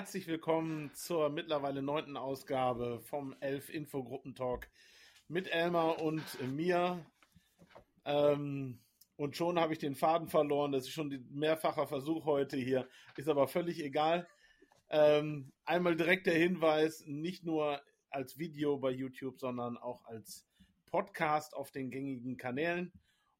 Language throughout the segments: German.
Herzlich willkommen zur mittlerweile neunten Ausgabe vom Elf Infogruppen Talk mit Elmar und mir. Ähm, und schon habe ich den Faden verloren. Das ist schon ein mehrfacher Versuch heute hier. Ist aber völlig egal. Ähm, einmal direkt der Hinweis, nicht nur als Video bei YouTube, sondern auch als Podcast auf den gängigen Kanälen.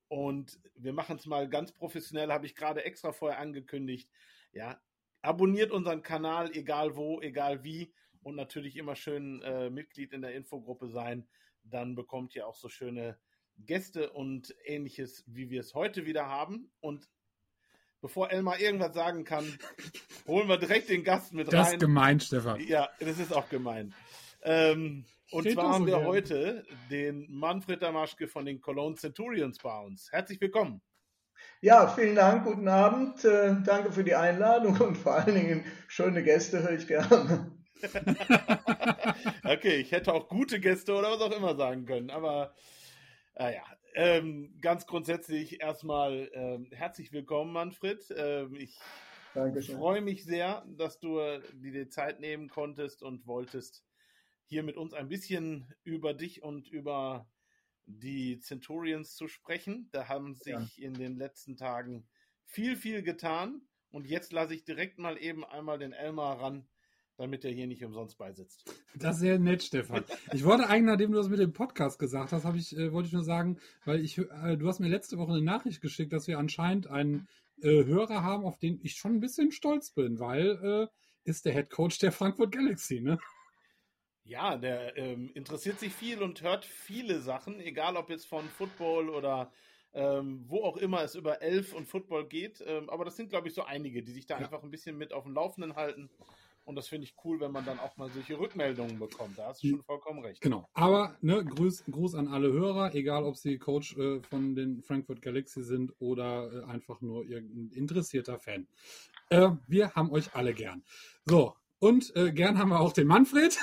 Und wir machen es mal ganz professionell, habe ich gerade extra vorher angekündigt. Ja, abonniert unseren Kanal, egal wo, egal wie. Und natürlich immer schön äh, Mitglied in der Infogruppe sein. Dann bekommt ihr auch so schöne Gäste und ähnliches, wie wir es heute wieder haben. Und bevor Elmar irgendwas sagen kann, holen wir direkt den Gast mit das rein. Das ist gemein, Stefan. Ja, das ist auch gemein. Ähm, und Steht zwar haben wir gern. heute den Manfred Damaschke von den Cologne Centurions bei uns. Herzlich willkommen. Ja, vielen Dank, guten Abend. Äh, danke für die Einladung und vor allen Dingen schöne Gäste höre ich gerne. okay, ich hätte auch gute Gäste oder was auch immer sagen können, aber naja, äh, ähm, ganz grundsätzlich erstmal ähm, herzlich willkommen, Manfred. Ähm, ich freue mich sehr, dass du dir die Zeit nehmen konntest und wolltest, hier mit uns ein bisschen über dich und über die Centurions zu sprechen. Da haben sich ja. in den letzten Tagen viel, viel getan. Und jetzt lasse ich direkt mal eben einmal den Elmar ran, damit er hier nicht umsonst beisitzt. Das ist sehr nett, Stefan. Ich wollte eigentlich, nachdem du das mit dem Podcast gesagt hast, ich, äh, wollte ich nur sagen, weil ich, äh, du hast mir letzte Woche eine Nachricht geschickt, dass wir anscheinend einen äh, Hörer haben, auf den ich schon ein bisschen stolz bin, weil äh, ist der Head Coach der Frankfurt Galaxy, ne? Ja, der ähm, interessiert sich viel und hört viele Sachen, egal ob jetzt von Football oder ähm, wo auch immer es über Elf und Football geht. Ähm, aber das sind, glaube ich, so einige, die sich da ja. einfach ein bisschen mit auf dem Laufenden halten. Und das finde ich cool, wenn man dann auch mal solche Rückmeldungen bekommt. Da hast du schon vollkommen recht. Genau. Aber ne, Gruß, Gruß an alle Hörer, egal ob sie Coach äh, von den Frankfurt Galaxy sind oder äh, einfach nur irgendein interessierter Fan. Äh, wir haben euch alle gern. So, und äh, gern haben wir auch den Manfred.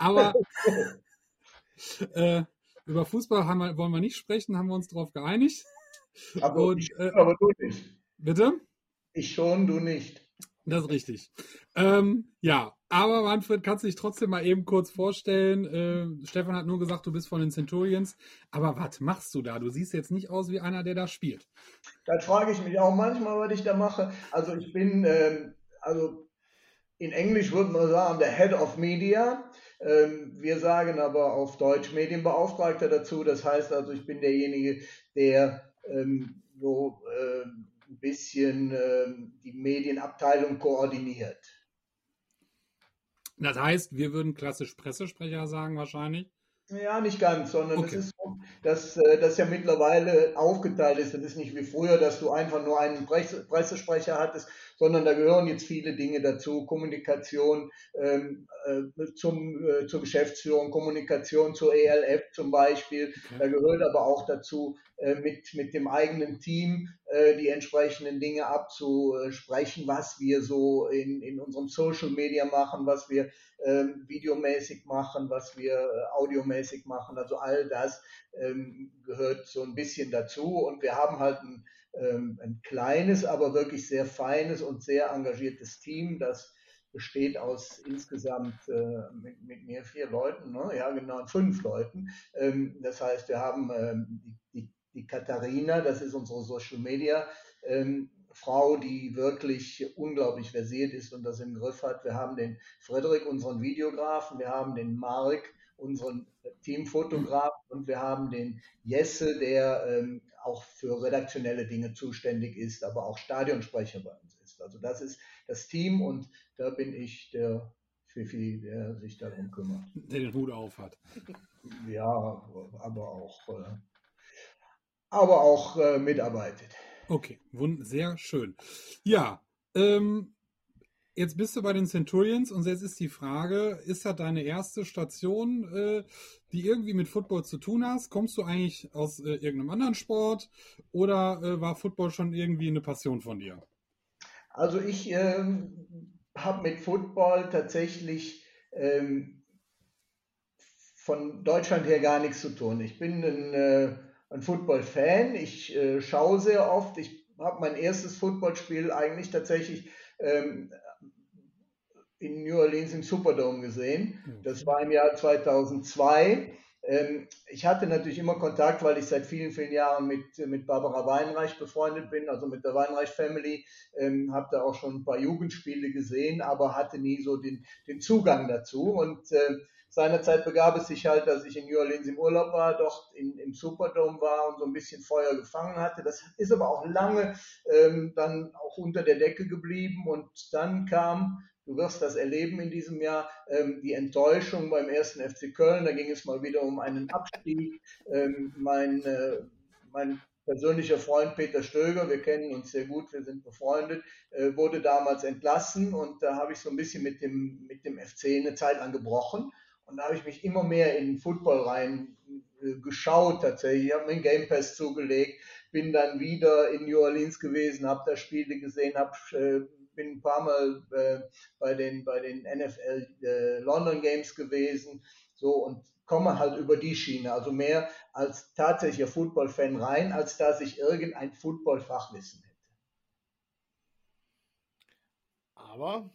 Aber äh, über Fußball wir, wollen wir nicht sprechen, haben wir uns darauf geeinigt. Aber, Und, ich, äh, aber du nicht. Bitte? Ich schon, du nicht. Das ist richtig. Ähm, ja, aber Manfred, kannst du dich trotzdem mal eben kurz vorstellen? Äh, Stefan hat nur gesagt, du bist von den Centurions. Aber was machst du da? Du siehst jetzt nicht aus wie einer, der da spielt. Das frage ich mich auch manchmal, was ich da mache. Also ich bin, ähm, also in Englisch würde man sagen, der Head of Media. Ähm, wir sagen aber auf Deutsch Medienbeauftragter dazu. Das heißt also, ich bin derjenige, der ähm, so äh, ein bisschen äh, die Medienabteilung koordiniert. Das heißt, wir würden klassisch Pressesprecher sagen wahrscheinlich. Ja, nicht ganz, sondern okay. es ist so, dass äh, das ja mittlerweile aufgeteilt ist. Das ist nicht wie früher, dass du einfach nur einen Pressesprecher hattest, sondern da gehören jetzt viele Dinge dazu. Kommunikation ähm, äh, zum, äh, zur Geschäftsführung, Kommunikation zur ELF zum Beispiel. Okay. Da gehört aber auch dazu, äh, mit, mit dem eigenen Team äh, die entsprechenden Dinge abzusprechen, was wir so in, in unserem Social Media machen, was wir ähm, videomäßig machen, was wir äh, audiomäßig machen. Also all das ähm, gehört so ein bisschen dazu. Und wir haben halt ein ein kleines, aber wirklich sehr feines und sehr engagiertes Team, das besteht aus insgesamt äh, mit, mit, mir vier Leuten, ne? ja genau, fünf Leuten. Ähm, das heißt, wir haben ähm, die, die, die, Katharina, das ist unsere Social Media ähm, Frau, die wirklich unglaublich versiert ist und das im Griff hat. Wir haben den Frederik, unseren Videografen, wir haben den Mark, unseren Teamfotografen und wir haben den Jesse, der ähm, auch für redaktionelle Dinge zuständig ist, aber auch Stadionsprecher bei uns ist. Also das ist das Team und da bin ich der Fifi, der sich darum kümmert. Der den Hut auf hat. Ja, aber auch, äh, aber auch äh, mitarbeitet. Okay, sehr schön. Ja, ähm, Jetzt bist du bei den Centurions und jetzt ist die Frage, ist das deine erste Station, äh, die irgendwie mit Football zu tun hast? Kommst du eigentlich aus äh, irgendeinem anderen Sport oder äh, war Football schon irgendwie eine Passion von dir? Also ich ähm, habe mit Football tatsächlich ähm, von Deutschland her gar nichts zu tun. Ich bin ein, äh, ein Football-Fan, ich äh, schaue sehr oft, ich habe mein erstes Footballspiel eigentlich tatsächlich ähm, in New Orleans im Superdome gesehen. Das war im Jahr 2002. Ähm, ich hatte natürlich immer Kontakt, weil ich seit vielen, vielen Jahren mit, mit Barbara Weinreich befreundet bin, also mit der Weinreich Family. Ähm, habe da auch schon ein paar Jugendspiele gesehen, aber hatte nie so den, den Zugang dazu. Und äh, seinerzeit begab es sich halt, dass ich in New Orleans im Urlaub war, dort in, im Superdome war und so ein bisschen Feuer gefangen hatte. Das ist aber auch lange ähm, dann auch unter der Decke geblieben und dann kam Du wirst das erleben in diesem Jahr, ähm, die Enttäuschung beim ersten FC Köln. Da ging es mal wieder um einen Abstieg. Ähm, mein, äh, mein persönlicher Freund Peter Stöger, wir kennen uns sehr gut, wir sind befreundet, äh, wurde damals entlassen und da habe ich so ein bisschen mit dem, mit dem FC eine Zeit lang gebrochen. Und da habe ich mich immer mehr in Football rein äh, geschaut tatsächlich. Ich habe mir einen Game Pass zugelegt, bin dann wieder in New Orleans gewesen, habe da Spiele gesehen, habe äh, bin ein paar Mal äh, bei, den, bei den NFL äh, London Games gewesen. So und komme halt über die Schiene, also mehr als tatsächlicher Football-Fan rein, als dass ich irgendein Football-Fachwissen hätte. Aber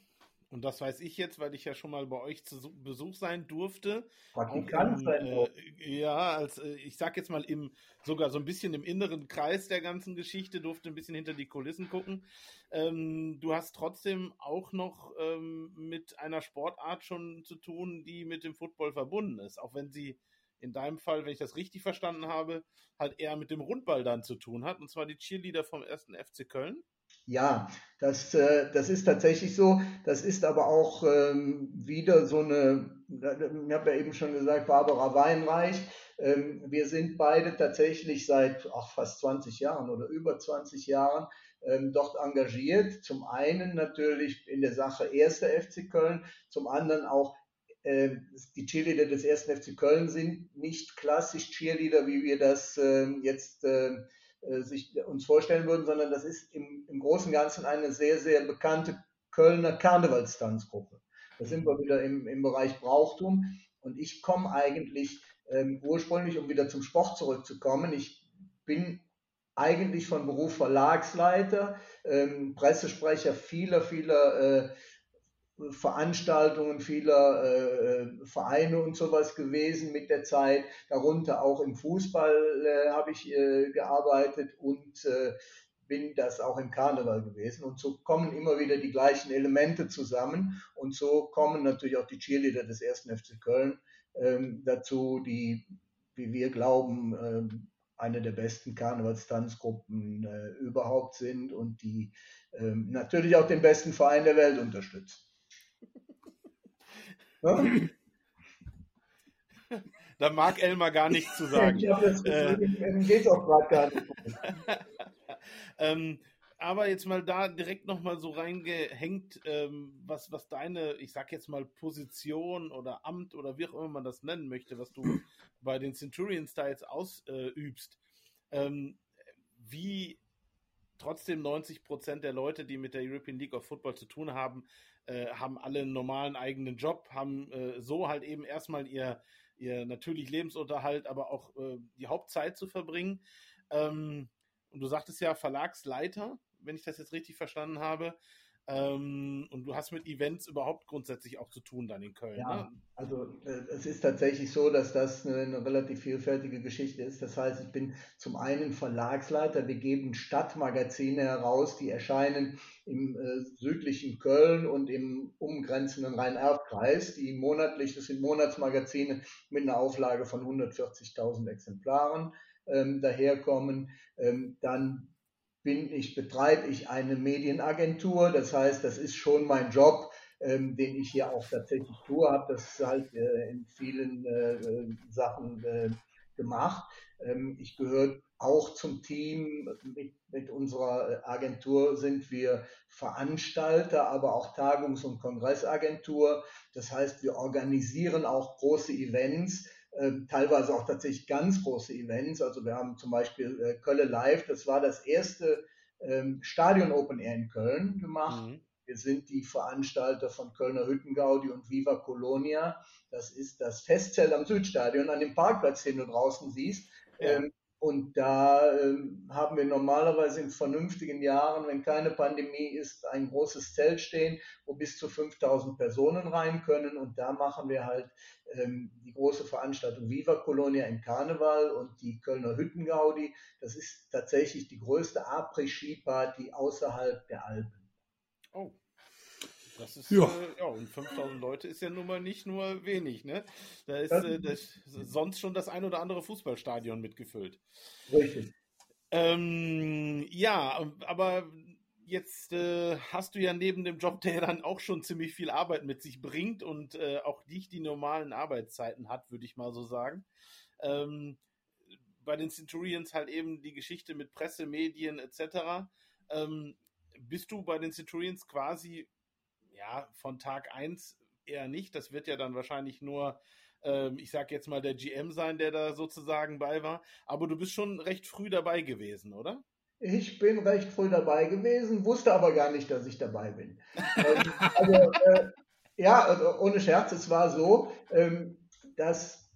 und das weiß ich jetzt, weil ich ja schon mal bei euch zu Besuch sein durfte. Praktikant sein äh, Ja, als äh, ich sag jetzt mal im sogar so ein bisschen im inneren Kreis der ganzen Geschichte, durfte ein bisschen hinter die Kulissen gucken. Ähm, du hast trotzdem auch noch ähm, mit einer Sportart schon zu tun, die mit dem Football verbunden ist, auch wenn sie in deinem Fall, wenn ich das richtig verstanden habe, halt eher mit dem Rundball dann zu tun hat, und zwar die Cheerleader vom ersten FC Köln. Ja, das, äh, das ist tatsächlich so. Das ist aber auch ähm, wieder so eine, ich habe ja eben schon gesagt, Barbara Weinreich. Ähm, wir sind beide tatsächlich seit ach, fast 20 Jahren oder über 20 Jahren ähm, dort engagiert. Zum einen natürlich in der Sache 1. FC Köln, zum anderen auch äh, die Cheerleader des 1. FC Köln sind nicht klassisch Cheerleader, wie wir das äh, jetzt äh, äh, sich uns vorstellen würden, sondern das ist im, im Großen und Ganzen eine sehr, sehr bekannte Kölner Karnevalstanzgruppe. Da sind wir wieder im, im Bereich Brauchtum und ich komme eigentlich ähm, ursprünglich, um wieder zum Sport zurückzukommen, ich bin eigentlich von Beruf Verlagsleiter, ähm, Pressesprecher vieler, vieler äh, Veranstaltungen vieler äh, Vereine und sowas gewesen mit der Zeit. Darunter auch im Fußball äh, habe ich äh, gearbeitet und äh, bin das auch im Karneval gewesen. Und so kommen immer wieder die gleichen Elemente zusammen. Und so kommen natürlich auch die Cheerleader des ersten FC Köln ähm, dazu, die, wie wir glauben, ähm, eine der besten Karnevalstanzgruppen äh, überhaupt sind und die ähm, natürlich auch den besten Verein der Welt unterstützen. Da mag Elmar gar nichts zu sagen. Ich glaube, das äh, geht auch gerade gar nicht. ähm, aber jetzt mal da direkt nochmal so reingehängt, ähm, was, was deine, ich sag jetzt mal, Position oder Amt oder wie auch immer man das nennen möchte, was du bei den Centurion Styles ausübst. Ähm, wie trotzdem 90 Prozent der Leute, die mit der European League of Football zu tun haben, äh, haben alle einen normalen eigenen Job, haben äh, so halt eben erstmal ihr, ihr natürlich Lebensunterhalt, aber auch äh, die Hauptzeit zu verbringen. Ähm, und du sagtest ja Verlagsleiter, wenn ich das jetzt richtig verstanden habe. Ähm, und du hast mit Events überhaupt grundsätzlich auch zu tun dann in Köln. Ja, ne? also äh, es ist tatsächlich so, dass das eine, eine, relativ vielfältige Geschichte ist. Das heißt, ich bin zum einen Verlagsleiter. Wir geben Stadtmagazine heraus, die erscheinen im äh, südlichen Köln und im umgrenzenden Rhein-Erft-Kreis, die monatlich, das sind Monatsmagazine mit einer Auflage von 140.000 Exemplaren ähm, daherkommen. Ähm, dann bin ich, betreibe ich eine Medienagentur. Das heißt, das ist schon mein Job, ähm, den ich hier auch tatsächlich tue, habe das halt äh, in vielen äh, äh Sachen äh, gemacht. Ähm, ich gehöre auch zum Team. Mit, mit unserer Agentur sind wir Veranstalter, aber auch Tagungs- und Kongressagentur. Das heißt, wir organisieren auch große Events teilweise auch tatsächlich ganz große Events. Also wir haben zum Beispiel äh, Köln Live, das war das erste ähm, Stadion Open Air in Köln gemacht. Mhm. Wir sind die Veranstalter von Kölner Hüttengaudi und Viva Colonia. Das ist das Festzelt am Südstadion, an dem Parkplatz, den du draußen siehst. Ja. Ähm, und da äh, haben wir normalerweise in vernünftigen Jahren, wenn keine Pandemie ist, ein großes Zelt stehen, wo bis zu 5000 Personen rein können. Und da machen wir halt ähm, die große Veranstaltung Viva Colonia im Karneval und die Kölner Hüttengaudi. Das ist tatsächlich die größte Après-Ski-Party außerhalb der Alpen. Oh. Das ist, ja. Äh, ja, und 5000 Leute ist ja nun mal nicht nur wenig, ne? Da ist, äh, das, sonst schon das ein oder andere Fußballstadion mitgefüllt. Richtig. Ähm, ja, aber jetzt äh, hast du ja neben dem Job, der dann auch schon ziemlich viel Arbeit mit sich bringt und äh, auch nicht die normalen Arbeitszeiten hat, würde ich mal so sagen. Ähm, bei den Centurions halt eben die Geschichte mit Presse, Medien etc. Ähm, bist du bei den Centurions quasi ja, von Tag 1 eher nicht. Das wird ja dann wahrscheinlich nur, ähm, ich sag jetzt mal, der GM sein, der da sozusagen bei war. Aber du bist schon recht früh dabei gewesen, oder? Ich bin recht früh dabei gewesen, wusste aber gar nicht, dass ich dabei bin. ähm, also, äh, ja, ohne Scherz, es war so, ähm, dass,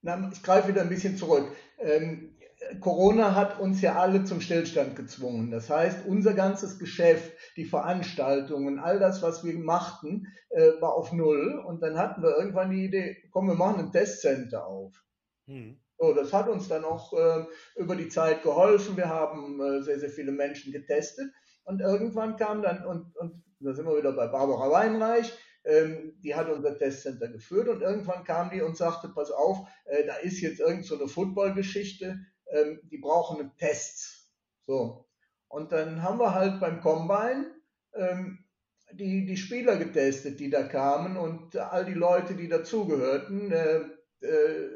na, ich greife wieder ein bisschen zurück. Ähm, Corona hat uns ja alle zum Stillstand gezwungen. Das heißt, unser ganzes Geschäft, die Veranstaltungen, all das, was wir machten, äh, war auf Null. Und dann hatten wir irgendwann die Idee, komm, wir machen ein Testcenter auf. Hm. So, das hat uns dann auch äh, über die Zeit geholfen. Wir haben äh, sehr, sehr viele Menschen getestet. Und irgendwann kam dann, und, und da sind wir wieder bei Barbara Weinreich, ähm, die hat unser Testcenter geführt und irgendwann kam die und sagte, pass auf, äh, da ist jetzt irgend so eine Footballgeschichte, ähm, die brauchen Tests. So. Und dann haben wir halt beim Combine ähm, die, die Spieler getestet, die da kamen und all die Leute, die dazugehörten. Äh, äh,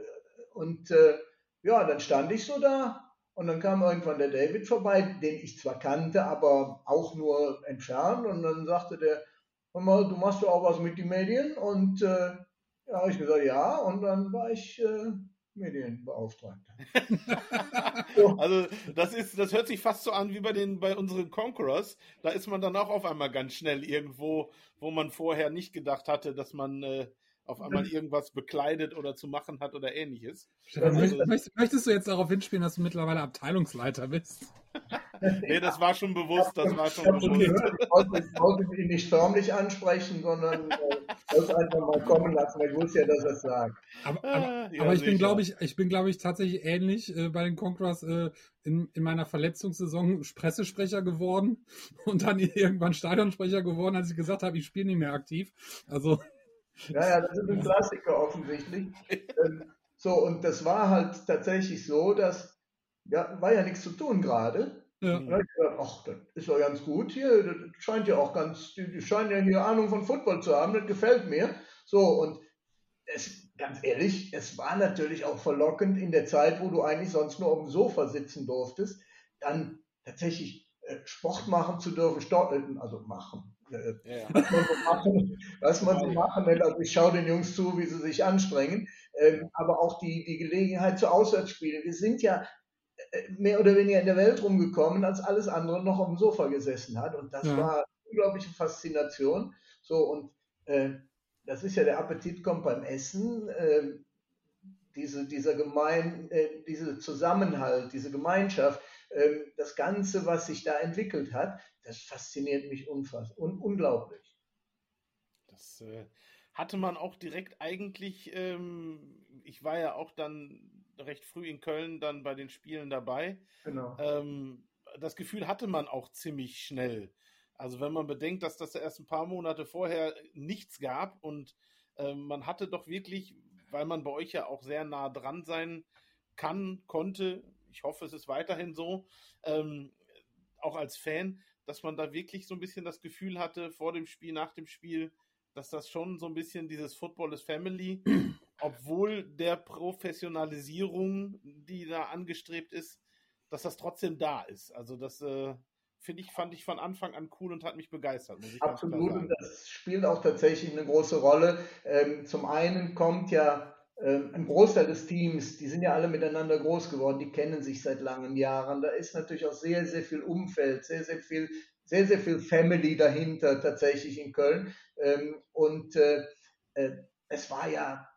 und äh, ja, dann stand ich so da und dann kam irgendwann der David vorbei, den ich zwar kannte, aber auch nur entfernt. Und dann sagte der, hör mal, du machst doch auch was mit den Medien? Und äh, ja, habe ich gesagt, ja. Und dann war ich äh, Medienbeauftragter. also das ist, das hört sich fast so an wie bei den, bei unseren Conquerors. Da ist man dann auch auf einmal ganz schnell irgendwo, wo man vorher nicht gedacht hatte, dass man äh, auf einmal irgendwas bekleidet oder zu machen hat oder ähnliches. Also, möchtest, möchtest, du jetzt darauf hinspielen, dass du mittlerweile Abteilungsleiter bist? Nee, das war schon bewusst, das war schon bewusst. Ich wollte ihn nicht förmlich ansprechen, sondern äh, das einfach mal kommen lassen, weil ich wusste ja, dass er es sagt. Aber, aber, ja, aber ich, bin, glaube ich, ich bin, glaube ich, tatsächlich ähnlich äh, bei den Conquerors äh, in, in meiner Verletzungssaison Pressesprecher geworden und dann irgendwann Stadionsprecher geworden, als ich gesagt habe, ich spiele nicht mehr aktiv. Also ja, ja, das ist ein Klassiker offensichtlich. Ähm, so, und das war halt tatsächlich so, dass, ja, war ja nichts zu tun gerade. Ja. Und dann ich gedacht, ach, das ist ja ganz gut hier, das scheint ja auch ganz, die, die scheinen ja hier Ahnung von Football zu haben, das gefällt mir. So, und es, ganz ehrlich, es war natürlich auch verlockend in der Zeit, wo du eigentlich sonst nur auf dem Sofa sitzen durftest, dann tatsächlich äh, Sport machen zu dürfen, also machen, äh, ja. was man so machen, was man so machen will. Also ich schaue den Jungs zu, wie sie sich anstrengen, ähm, aber auch die, die Gelegenheit zu Auswärtsspielen. Wir sind ja äh, mehr oder weniger in der Welt rumgekommen, als alles andere noch auf dem Sofa gesessen hat. Und das ja. war unglaubliche Faszination. So, und äh, das ist ja der Appetit kommt beim Essen. Äh, diese, dieser Gemein, äh, diese Zusammenhalt, diese Gemeinschaft, ähm, das Ganze, was sich da entwickelt hat, das fasziniert mich unfass un unglaublich. Das äh, hatte man auch direkt eigentlich, ähm, ich war ja auch dann recht früh in Köln dann bei den Spielen dabei. Genau. Ähm, das Gefühl hatte man auch ziemlich schnell. Also wenn man bedenkt, dass das erst ein paar Monate vorher nichts gab und ähm, man hatte doch wirklich, weil man bei euch ja auch sehr nah dran sein kann, konnte, ich hoffe, es ist weiterhin so, ähm, auch als Fan, dass man da wirklich so ein bisschen das Gefühl hatte, vor dem Spiel, nach dem Spiel, dass das schon so ein bisschen dieses Football is Family, obwohl der Professionalisierung, die da angestrebt ist, dass das trotzdem da ist. Also das äh, finde ich, fand ich von Anfang an cool und hat mich begeistert. Absolut, und das spielt auch tatsächlich eine große Rolle. Ähm, zum einen kommt ja ähm, ein Großteil des Teams, die sind ja alle miteinander groß geworden, die kennen sich seit langen Jahren. Da ist natürlich auch sehr, sehr viel Umfeld, sehr, sehr viel, sehr, sehr viel Family dahinter tatsächlich in Köln. Ähm, und äh, äh, es war ja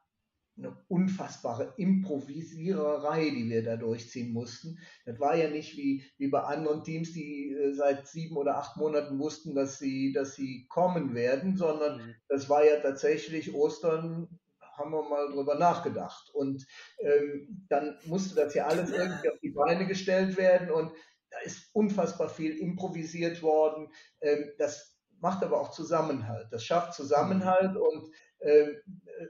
eine unfassbare Improvisiererei, die wir da durchziehen mussten. Das war ja nicht wie, wie bei anderen Teams, die äh, seit sieben oder acht Monaten wussten, dass sie, dass sie kommen werden, sondern mhm. das war ja tatsächlich Ostern, haben wir mal drüber nachgedacht. Und ähm, dann musste das ja alles irgendwie auf die Beine gestellt werden und da ist unfassbar viel improvisiert worden. Ähm, das macht aber auch Zusammenhalt. Das schafft Zusammenhalt mhm. und ähm, äh,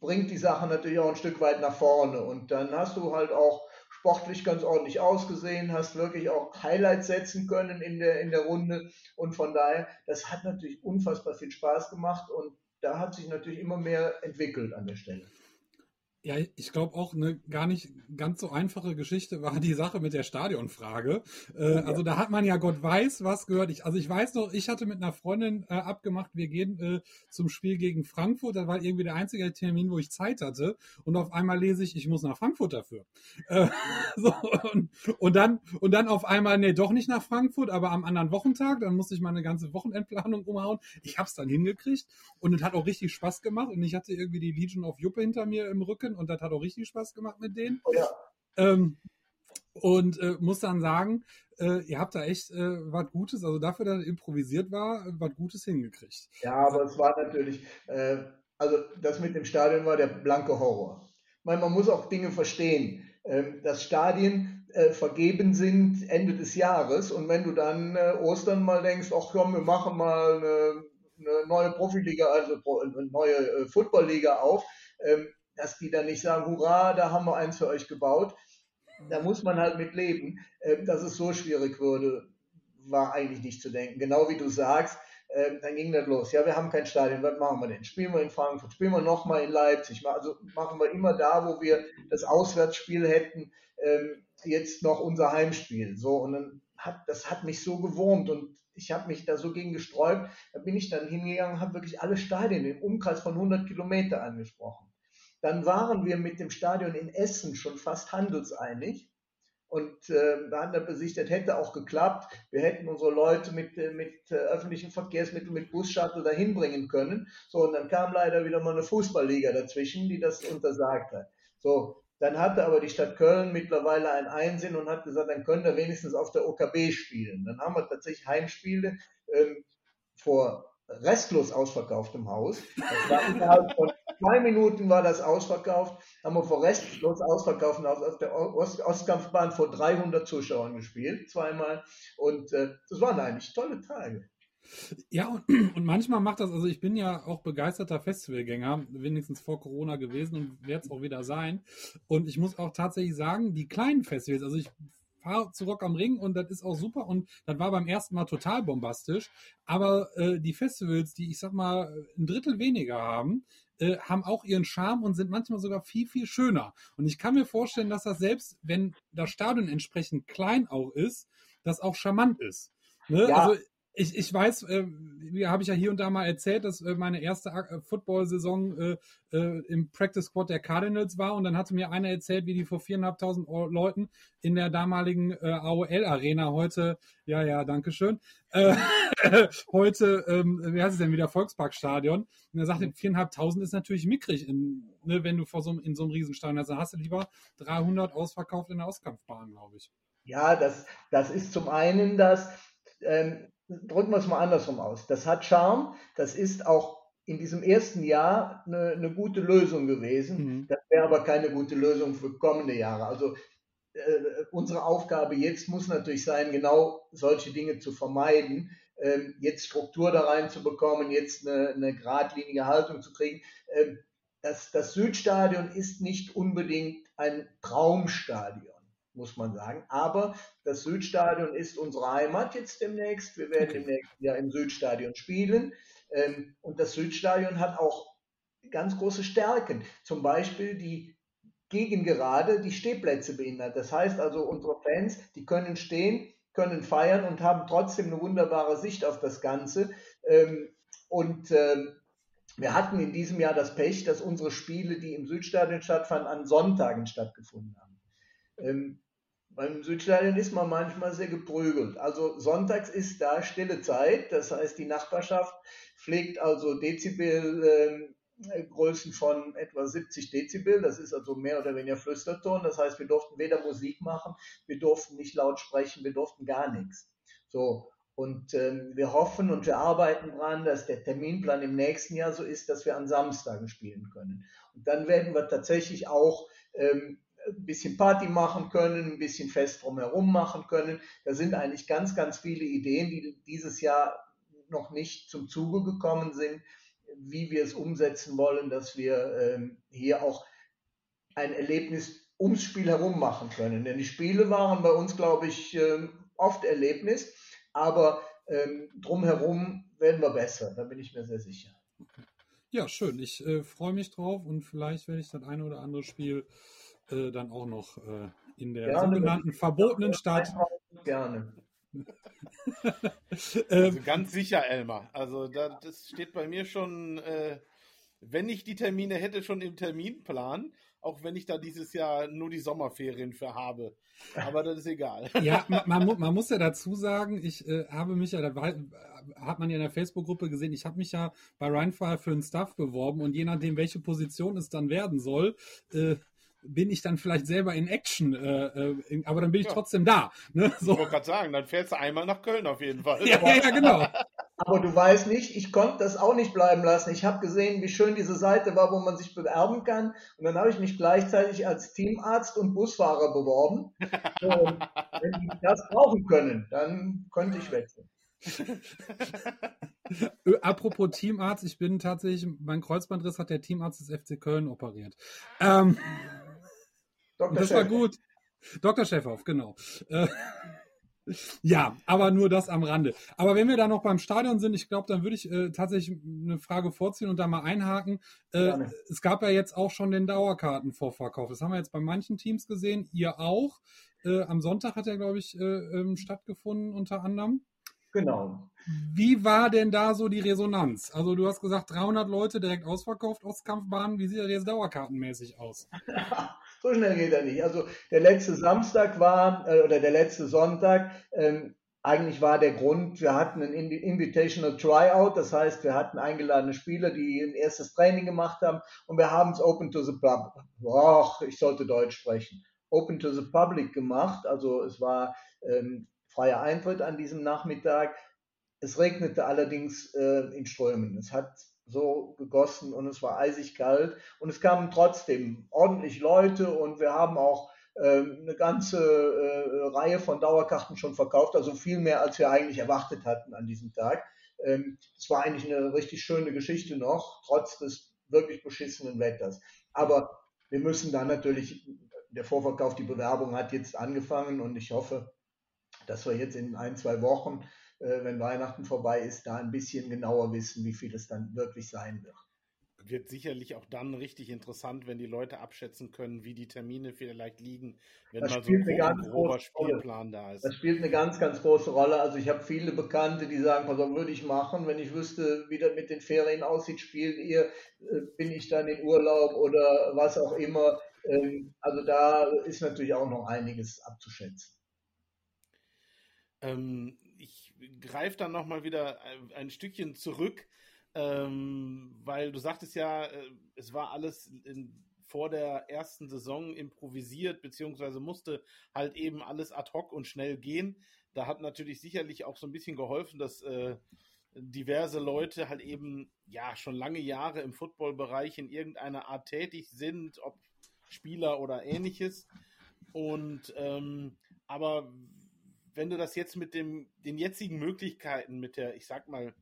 bringt die Sache natürlich auch ein Stück weit nach vorne. Und dann hast du halt auch sportlich ganz ordentlich ausgesehen, hast wirklich auch Highlights setzen können in der, in der Runde. Und von daher, das hat natürlich unfassbar viel Spaß gemacht und da hat sich natürlich immer mehr entwickelt an der Stelle. Ja, ich glaube auch eine gar nicht ganz so einfache Geschichte war die Sache mit der Stadionfrage. Äh, ja. Also da hat man ja Gott weiß was gehört. Ich, also ich weiß noch, ich hatte mit einer Freundin äh, abgemacht, wir gehen äh, zum Spiel gegen Frankfurt. Das war irgendwie der einzige Termin, wo ich Zeit hatte. Und auf einmal lese ich, ich muss nach Frankfurt dafür. Äh, so, und, und, dann und dann auf einmal, nee, doch nicht nach Frankfurt, aber am anderen Wochentag. Dann musste ich meine ganze Wochenendplanung umhauen. Ich habe es dann hingekriegt und es hat auch richtig Spaß gemacht. Und ich hatte irgendwie die Legion of Juppe hinter mir im Rücken Stückchen und das hat auch richtig Spaß gemacht mit denen. Oh ja. Ähm, und äh, muss dann sagen, äh, ihr habt da echt äh, was Gutes, also dafür, dass es improvisiert war, was Gutes hingekriegt. Ja, aber es war natürlich, äh, also das mit dem Stadion war der blanke Horror. Ich meine, man muss auch Dinge verstehen. Ähm, dass Stadien äh, vergeben sind Ende des Jahres und wenn du dann äh, Ostern mal denkst, ach komm, wir machen mal eine, eine neue Profiliga, also eine neue Footballliga auf, ähm, dass die dann nicht sagen, hurra, da haben wir eins für euch gebaut. Da muss man halt mit leben. Ähm, dass es so schwierig würde, war eigentlich nicht zu denken. Genau wie du sagst, ähm, dann ging das los. Ja, wir haben kein Stadion, was machen wir denn? Spielen wir in Frankfurt, spielen wir nochmal in Leipzig. Also machen wir immer da, wo wir das Auswärtsspiel hätten, ähm, jetzt noch unser Heimspiel. So, und dann hat, das hat mich so gewurmt und ich habe mich da so gegen gesträubt. Da bin ich dann hingegangen, habe wirklich alle Stadien im Umkreis von 100 Kilometer angesprochen. Dann waren wir mit dem Stadion in Essen schon fast handelseinig. Und äh, da hat er besichtigt, hätte auch geklappt. Wir hätten unsere Leute mit, äh, mit äh, öffentlichen Verkehrsmitteln, mit Bus-Shuttle dahin bringen können. So, und dann kam leider wieder mal eine Fußballliga dazwischen, die das untersagt hat. So, dann hatte aber die Stadt Köln mittlerweile ein Einsinn und hat gesagt, dann können wir wenigstens auf der OKB spielen. Dann haben wir tatsächlich Heimspiele ähm, vor restlos ausverkauftem Haus. Das war innerhalb von zwei Minuten war das ausverkauft. Haben wir vor restlos ausverkauftem Haus auf der Ost Ostkampfbahn vor 300 Zuschauern gespielt, zweimal. Und äh, das waren eigentlich tolle Tage. Ja, und, und, manchmal macht das, also ich bin ja auch begeisterter Festivalgänger, wenigstens vor Corona gewesen und werde es auch wieder sein. Und ich muss auch tatsächlich sagen, die kleinen Festivals, also ich fahre zu Rock am Ring und das ist auch super und das war beim ersten Mal total bombastisch. Aber äh, die Festivals, die ich sag mal ein Drittel weniger haben, äh, haben auch ihren Charme und sind manchmal sogar viel, viel schöner. Und ich kann mir vorstellen, dass das selbst, wenn das Stadion entsprechend klein auch ist, das auch charmant ist. Ne? Ja. Also ich, ich weiß, äh, habe ich ja hier und da mal erzählt, dass äh, meine erste äh, Football-Saison äh, äh, im Practice Squad der Cardinals war und dann hatte mir einer erzählt, wie die vor viereinhalbtausend Leuten in der damaligen äh, AOL-Arena heute, ja, ja, danke schön, äh, heute, ähm, wie heißt es denn wieder, Volksparkstadion. Und er sagte, viereinhalbtausend ist natürlich mickrig, in, ne, wenn du vor so, in so einem Riesenstadion hast. Dann hast du lieber 300 ausverkauft in der Auskampfbahn, glaube ich. Ja, das, das ist zum einen das, ähm, drücken wir es mal andersrum aus. Das hat Charme, das ist auch in diesem ersten Jahr eine, eine gute Lösung gewesen. Mhm. Das wäre aber keine gute Lösung für kommende Jahre. Also äh, unsere Aufgabe jetzt muss natürlich sein, genau solche Dinge zu vermeiden, ähm, jetzt Struktur da reinzubekommen, jetzt eine, eine geradlinige Haltung zu kriegen. Ähm, das, das Südstadion ist nicht unbedingt ein Traumstadion muss man sagen. Aber das Südstadion ist unsere Heimat jetzt demnächst. Wir werden okay. demnächst ja im Südstadion spielen. Ähm, und das Südstadion hat auch ganz große Stärken. Zum Beispiel die Gegengerade, die Stehplätze behindert. Das heißt also, unsere Fans, die können stehen, können feiern und haben trotzdem eine wunderbare Sicht auf das Ganze. Ähm, und ähm, wir hatten in diesem Jahr das Pech, dass unsere Spiele, die im Südstadion stattfanden, an Sonntagen stattgefunden haben. Beim Südstadion ist man manchmal sehr geprügelt. Also sonntags ist da stille Zeit, das heißt die Nachbarschaft pflegt also Dezibel äh, Größen von etwa 70 Dezibel. Das ist also mehr oder weniger Flüsterton. Das heißt, wir durften weder Musik machen, wir durften nicht laut sprechen, wir durften gar nichts. So. Und ähm, wir hoffen und wir arbeiten daran, dass der Terminplan im nächsten Jahr so ist, dass wir an Samstagen spielen können. Und dann werden wir tatsächlich auch ähm, ein bisschen Party machen können, ein bisschen Fest drumherum machen können. Da sind eigentlich ganz, ganz viele Ideen, die dieses Jahr noch nicht zum Zuge gekommen sind, wie wir es umsetzen wollen, dass wir ähm, hier auch ein Erlebnis ums Spiel herum machen können. Denn die Spiele waren bei uns, glaube ich, ähm, oft Erlebnis, aber ähm, drumherum werden wir besser, da bin ich mir sehr sicher. Ja, schön. Ich äh, freue mich drauf und vielleicht werde ich das eine oder andere Spiel äh, dann auch noch äh, in der gerne, sogenannten verbotenen Stadt. Gerne. Ähm, also ganz sicher, Elmar. Also da, das steht bei mir schon, äh, wenn ich die Termine hätte, schon im Terminplan, auch wenn ich da dieses Jahr nur die Sommerferien für habe. Aber das ist egal. Ja, man, man, man muss ja dazu sagen, ich äh, habe mich ja, da war, hat man ja in der Facebook-Gruppe gesehen, ich habe mich ja bei Rheinfire für einen Staff beworben und je nachdem, welche Position es dann werden soll, äh, bin ich dann vielleicht selber in Action, äh, äh, aber dann bin ich ja. trotzdem da. Ne? So. Ich wollte gerade sagen, dann fährst du einmal nach Köln auf jeden Fall. Ja, ja genau. Aber du weißt nicht, ich konnte das auch nicht bleiben lassen. Ich habe gesehen, wie schön diese Seite war, wo man sich bewerben kann. Und dann habe ich mich gleichzeitig als Teamarzt und Busfahrer beworben. Und wenn die das brauchen können, dann könnte ich wechseln. Apropos Teamarzt, ich bin tatsächlich, mein Kreuzbandriss hat der Teamarzt des FC Köln operiert. Ähm, Dr. Das war gut. Dr. Schäfhoff, genau. Äh, ja, aber nur das am Rande. Aber wenn wir da noch beim Stadion sind, ich glaube, dann würde ich äh, tatsächlich eine Frage vorziehen und da mal einhaken. Äh, es gab ja jetzt auch schon den Dauerkartenvorverkauf. Das haben wir jetzt bei manchen Teams gesehen, ihr auch. Äh, am Sonntag hat er, glaube ich, äh, ähm, stattgefunden unter anderem. Genau. Wie war denn da so die Resonanz? Also du hast gesagt, 300 Leute direkt ausverkauft aus Kampfbahnen. Wie sieht das jetzt dauerkartenmäßig aus? so schnell geht er nicht. Also der letzte Samstag war, äh, oder der letzte Sonntag, ähm, eigentlich war der Grund, wir hatten ein Invitational Tryout, das heißt, wir hatten eingeladene Spieler, die ein erstes Training gemacht haben und wir haben es Open to the Public, Och, ich sollte Deutsch sprechen, Open to the Public gemacht, also es war ähm, freier Eintritt an diesem Nachmittag. Es regnete allerdings äh, in Strömen. Es hat so gegossen und es war eisig kalt und es kamen trotzdem ordentlich Leute und wir haben auch äh, eine ganze äh, Reihe von Dauerkarten schon verkauft, also viel mehr, als wir eigentlich erwartet hatten an diesem Tag. Ähm, es war eigentlich eine richtig schöne Geschichte noch, trotz des wirklich beschissenen Wetters. Aber wir müssen dann natürlich, der Vorverkauf, die Bewerbung hat jetzt angefangen und ich hoffe, dass wir jetzt in ein, zwei Wochen, wenn Weihnachten vorbei ist, da ein bisschen genauer wissen, wie viel es dann wirklich sein wird. Wird sicherlich auch dann richtig interessant, wenn die Leute abschätzen können, wie die Termine vielleicht liegen, wenn das mal so ein grober Spielplan da ist. Das spielt eine ganz, ganz große Rolle. Also ich habe viele Bekannte, die sagen, pass auf, würde ich machen, wenn ich wüsste, wie das mit den Ferien aussieht, spielt ihr, äh, bin ich dann in Urlaub oder was auch immer. Ähm, also da ist natürlich auch noch einiges abzuschätzen. Ähm, ich greife dann nochmal wieder ein, ein, Stückchen zurück, ähm, weil du sagtest ja, äh, es war alles in, vor der ersten Saison improvisiert, beziehungsweise musste halt eben alles ad hoc und schnell gehen. Da hat natürlich sicherlich auch so ein bisschen geholfen, dass äh, diverse Leute halt eben ja schon lange Jahre im Footballbereich in irgendeiner Art tätig sind, ob Spieler oder ähnliches. Und ähm, aber wenn du das jetzt mit dem, den jetzigen Möglichkeiten, mit der, ich sag mal,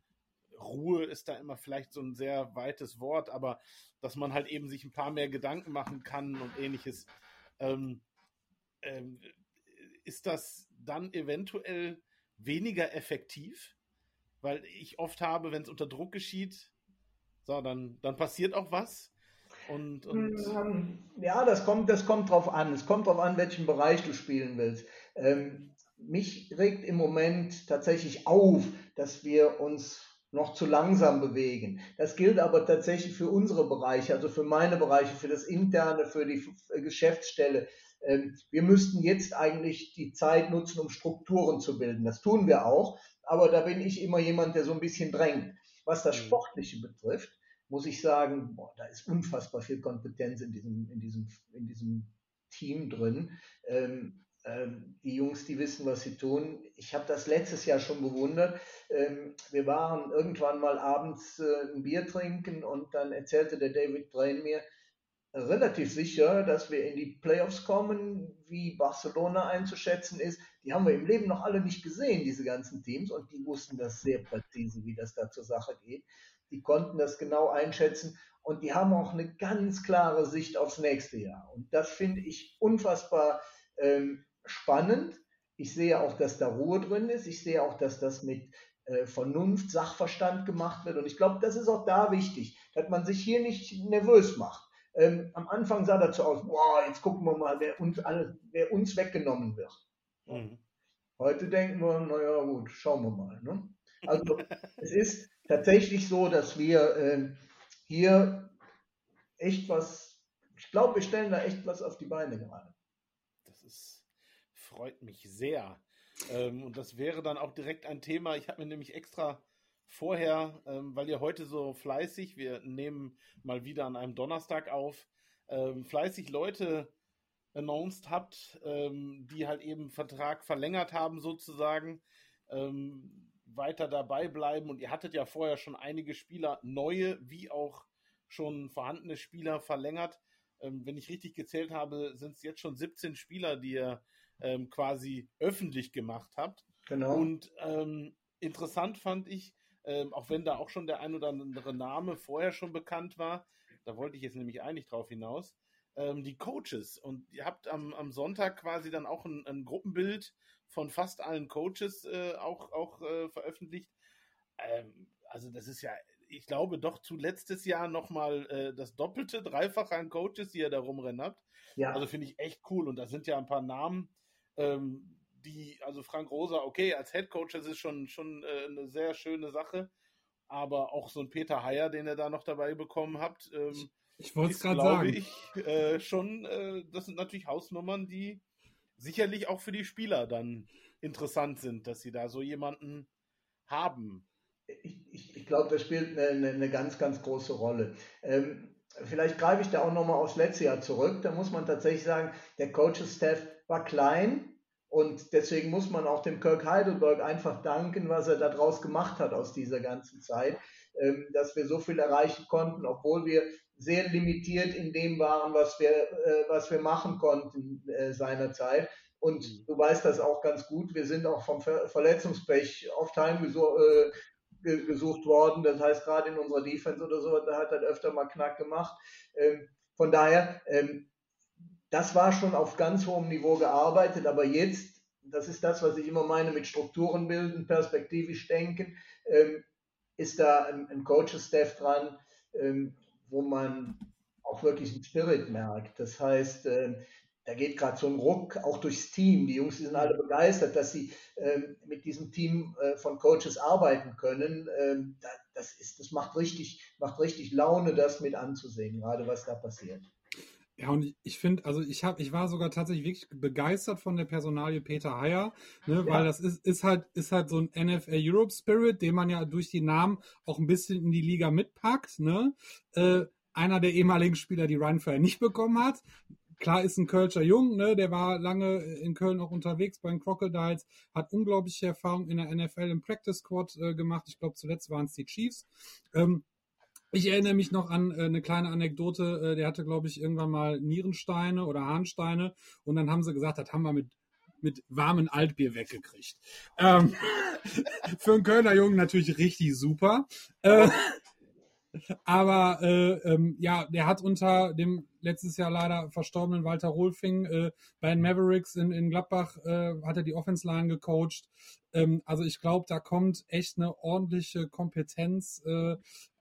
Ruhe ist da immer vielleicht so ein sehr weites Wort, aber dass man halt eben sich ein paar mehr Gedanken machen kann und ähnliches, ähm, ähm, ist das dann eventuell weniger effektiv? Weil ich oft habe, wenn es unter Druck geschieht, so, dann, dann passiert auch was. Und, und ähm, ja, das kommt, das kommt drauf an. Es kommt drauf an, welchen Bereich du spielen willst. Ähm, mich regt im Moment tatsächlich auf, dass wir uns noch zu langsam bewegen. Das gilt aber tatsächlich für unsere Bereiche, also für meine Bereiche, für das Interne, für die Geschäftsstelle. Ähm, wir müssten jetzt eigentlich die Zeit nutzen, um Strukturen zu bilden. Das tun wir auch, aber da bin ich immer jemand, der so ein bisschen drängt. Was das mhm. Sportliche betrifft, muss ich sagen, boah, da ist unfassbar viel Kompetenz in diesem, in diesem, in diesem Team drin. Ähm, die Jungs, die wissen, was sie tun. Ich habe das letztes Jahr schon bewundert. Ähm, wir waren irgendwann mal abends äh, ein Bier trinken und dann erzählte der David Brain mir, relativ sicher, dass wir in die Playoffs kommen, wie Barcelona einzuschätzen ist. Die haben wir im Leben noch alle nicht gesehen, diese ganzen Teams, und die wussten das sehr präzise, wie das da zur Sache geht. Die konnten das genau einschätzen und die haben auch eine ganz klare Sicht aufs nächste Jahr. Und das finde ich unfassbar ähm, spannend. Ich sehe auch, dass da Ruhe drin ist. Ich sehe auch, dass das mit äh, Vernunft, Sachverstand gemacht wird. Und ich glaube, das ist auch da wichtig, dass man sich hier nicht nervös macht. Ähm, am Anfang sah dazu aus, boah, jetzt gucken wir mal, wer uns, wer uns weggenommen wird. Mhm. Heute denken wir, naja gut, schauen wir mal. Ne? Also es ist tatsächlich so, dass wir äh, hier echt was, ich glaube, wir stellen da echt was auf die Beine gerade freut mich sehr. Ähm, und das wäre dann auch direkt ein Thema. Ich habe mir nämlich extra vorher, ähm, weil ihr heute so fleißig, wir nehmen mal wieder an einem Donnerstag auf, ähm, fleißig Leute announced habt, ähm, die halt eben Vertrag verlängert haben sozusagen, ähm, weiter dabei bleiben. Und ihr hattet ja vorher schon einige Spieler, neue wie auch schon vorhandene Spieler verlängert. Ähm, wenn ich richtig gezählt habe, sind es jetzt schon 17 Spieler, die ihr ähm, quasi öffentlich gemacht habt. Genau. Und ähm, interessant fand ich, ähm, auch wenn da auch schon der ein oder andere Name vorher schon bekannt war, da wollte ich jetzt nämlich eigentlich drauf hinaus, ähm, die Coaches. Und ihr habt am, am Sonntag quasi dann auch ein, ein Gruppenbild von fast allen Coaches äh, auch, auch äh, veröffentlicht. Ähm, also das ist ja, ich glaube, doch zu letztes Jahr nochmal äh, das Doppelte, Dreifache an Coaches, die ihr da rumrennen habt. Ja. Also finde ich echt cool. Und da sind ja ein paar Namen, ähm, die, also Frank Rosa, okay, als Head Coach, das ist schon, schon äh, eine sehr schöne Sache. Aber auch so ein Peter Heyer, den ihr da noch dabei bekommen habt, ähm, ich wollte es gerade sagen. Ich, äh, schon, äh, das sind natürlich Hausnummern, die sicherlich auch für die Spieler dann interessant sind, dass sie da so jemanden haben. Ich, ich, ich glaube, das spielt eine, eine, ganz, ganz große Rolle. Ähm, vielleicht greife ich da auch nochmal aufs letzte Jahr zurück. Da muss man tatsächlich sagen, der Coaches-Staff war klein und deswegen muss man auch dem Kirk Heidelberg einfach danken, was er daraus gemacht hat aus dieser ganzen Zeit, ähm, dass wir so viel erreichen konnten, obwohl wir sehr limitiert in dem waren, was wir, äh, was wir machen konnten äh, seinerzeit. Und mhm. du weißt das auch ganz gut. Wir sind auch vom Verletzungspech oft heimgesucht äh, gesucht worden. Das heißt, gerade in unserer Defense oder so, da hat er öfter mal Knack gemacht. Ähm, von daher, ähm, das war schon auf ganz hohem Niveau gearbeitet, aber jetzt, das ist das, was ich immer meine mit Strukturen bilden, perspektivisch denken, ähm, ist da ein, ein Coaches-Staff dran, ähm, wo man auch wirklich einen Spirit merkt. Das heißt, ähm, da geht gerade so ein Ruck auch durchs Team. Die Jungs sind alle begeistert, dass sie ähm, mit diesem Team äh, von Coaches arbeiten können. Ähm, da, das, ist, das macht richtig, macht richtig Laune, das mit anzusehen, gerade was da passiert. Ja, und ich finde, also ich habe, ich war sogar tatsächlich wirklich begeistert von der Personalie Peter Heyer, ne, ja. weil das ist, ist halt, ist halt so ein NFL Europe Spirit, den man ja durch die Namen auch ein bisschen in die Liga mitpackt, ne? Äh, einer der ehemaligen Spieler, die Ryan Fair nicht bekommen hat. Klar ist ein Kölscher Jung, ne, der war lange in Köln auch unterwegs bei den Crocodiles, hat unglaubliche Erfahrung in der NFL im Practice Squad äh, gemacht. Ich glaube, zuletzt waren es die Chiefs. Ähm, ich erinnere mich noch an äh, eine kleine Anekdote, äh, der hatte, glaube ich, irgendwann mal Nierensteine oder Harnsteine und dann haben sie gesagt, das haben wir mit, mit warmen Altbier weggekriegt. Ähm, für einen Kölner Jungen natürlich richtig super. Äh, aber äh, ähm, ja, der hat unter dem letztes Jahr leider verstorbenen Walter Rolfing äh, bei den Mavericks in, in Gladbach äh, hat er die Offense Line gecoacht. Ähm, also ich glaube, da kommt echt eine ordentliche Kompetenz äh,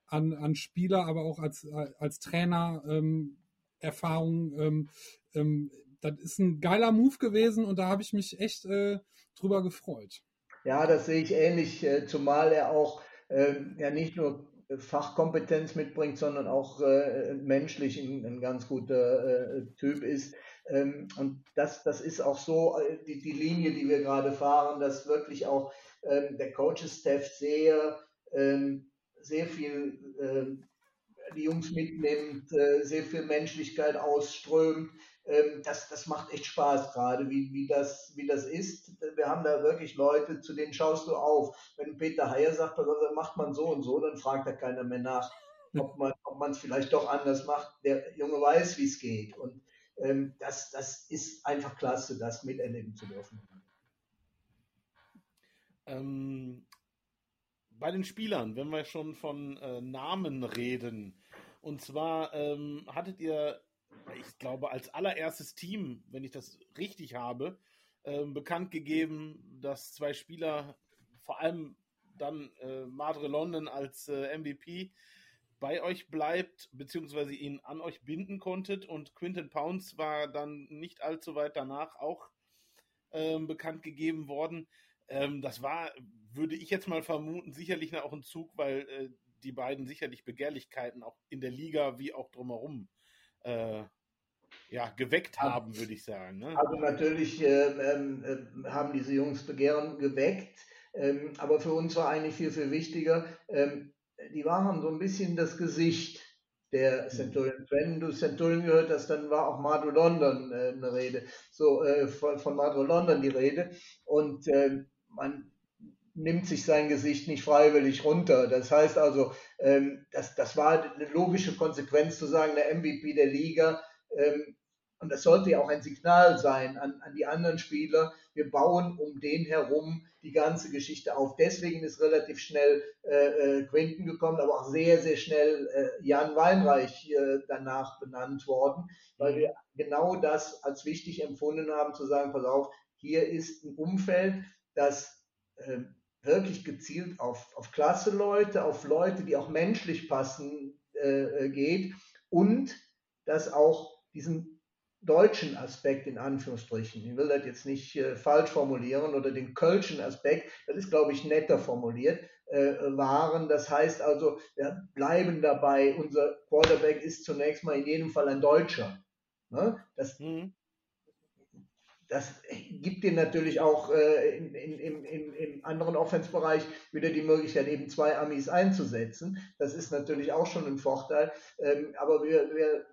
an, an Spieler, aber auch als, als Trainer ähm, Erfahrung. Ähm, ähm, das ist ein geiler Move gewesen und da habe ich mich echt äh, drüber gefreut. Ja, das sehe ich ähnlich, äh, zumal er auch äh, ja nicht nur Fachkompetenz mitbringt, sondern auch äh, menschlich ein, ein, ganz guter äh, Typ ist. Ähm, und das, das ist auch so äh, die, die Linie, die wir gerade fahren, dass wirklich auch ähm, der Coaches-Staff sehr ähm, sehr viel äh, die Jungs mitnimmt, äh, sehr viel Menschlichkeit ausströmt. Ähm, das, das macht echt Spaß gerade, wie, wie, das, wie das ist. Wir haben da wirklich Leute, zu denen schaust du auf. Wenn Peter Heyer sagt, also macht man so und so, dann fragt da keiner mehr nach, ob man es vielleicht doch anders macht. Der Junge weiß, wie es geht. Und ähm, das, das ist einfach klasse, das miterleben zu dürfen. Ähm, bei den Spielern, wenn wir schon von äh, Namen reden, und zwar ähm, hattet ihr, ich glaube, als allererstes Team, wenn ich das richtig habe, ähm, bekannt gegeben, dass zwei Spieler, vor allem dann äh, Madre London als äh, MVP, bei euch bleibt, beziehungsweise ihn an euch binden konntet. Und Quinton Pounds war dann nicht allzu weit danach auch ähm, bekannt gegeben worden. Ähm, das war, würde ich jetzt mal vermuten, sicherlich auch ein Zug, weil äh, die beiden sicherlich Begehrlichkeiten auch in der Liga wie auch drumherum äh, ja, geweckt haben, würde ich sagen. Ne? Also natürlich äh, äh, haben diese Jungs Begehren geweckt, ähm, aber für uns war eigentlich viel, viel wichtiger, ähm, die waren so ein bisschen das Gesicht der mhm. Centurions. Wenn du Centurion gehört hast, dann war auch Madro London äh, eine Rede, so äh, von, von Madro London die Rede. Und äh, man nimmt sich sein Gesicht nicht freiwillig runter. Das heißt also, ähm, das, das war eine logische Konsequenz zu sagen, der MVP der Liga. Ähm, und das sollte ja auch ein Signal sein an, an die anderen Spieler. Wir bauen um den herum die ganze Geschichte auf. Deswegen ist relativ schnell äh, äh, Quinten gekommen, aber auch sehr, sehr schnell äh, Jan Weinreich äh, danach benannt worden, weil wir genau das als wichtig empfunden haben, zu sagen, pass auf, hier ist ein Umfeld, das äh, wirklich gezielt auf, auf klasse Leute, auf Leute, die auch menschlich passen, äh, äh geht und das auch diesen deutschen Aspekt in Anführungsstrichen, ich will das jetzt nicht äh, falsch formulieren, oder den kölschen Aspekt, das ist, glaube ich, netter formuliert, äh, waren. Das heißt also, wir bleiben dabei, unser Quarterback ist zunächst mal in jedem Fall ein Deutscher. Ne? Das, mhm. Das gibt dir natürlich auch äh, in, in, in, im anderen Offense-Bereich wieder die Möglichkeit, eben zwei Amis einzusetzen. Das ist natürlich auch schon ein Vorteil. Ähm, aber wir, wir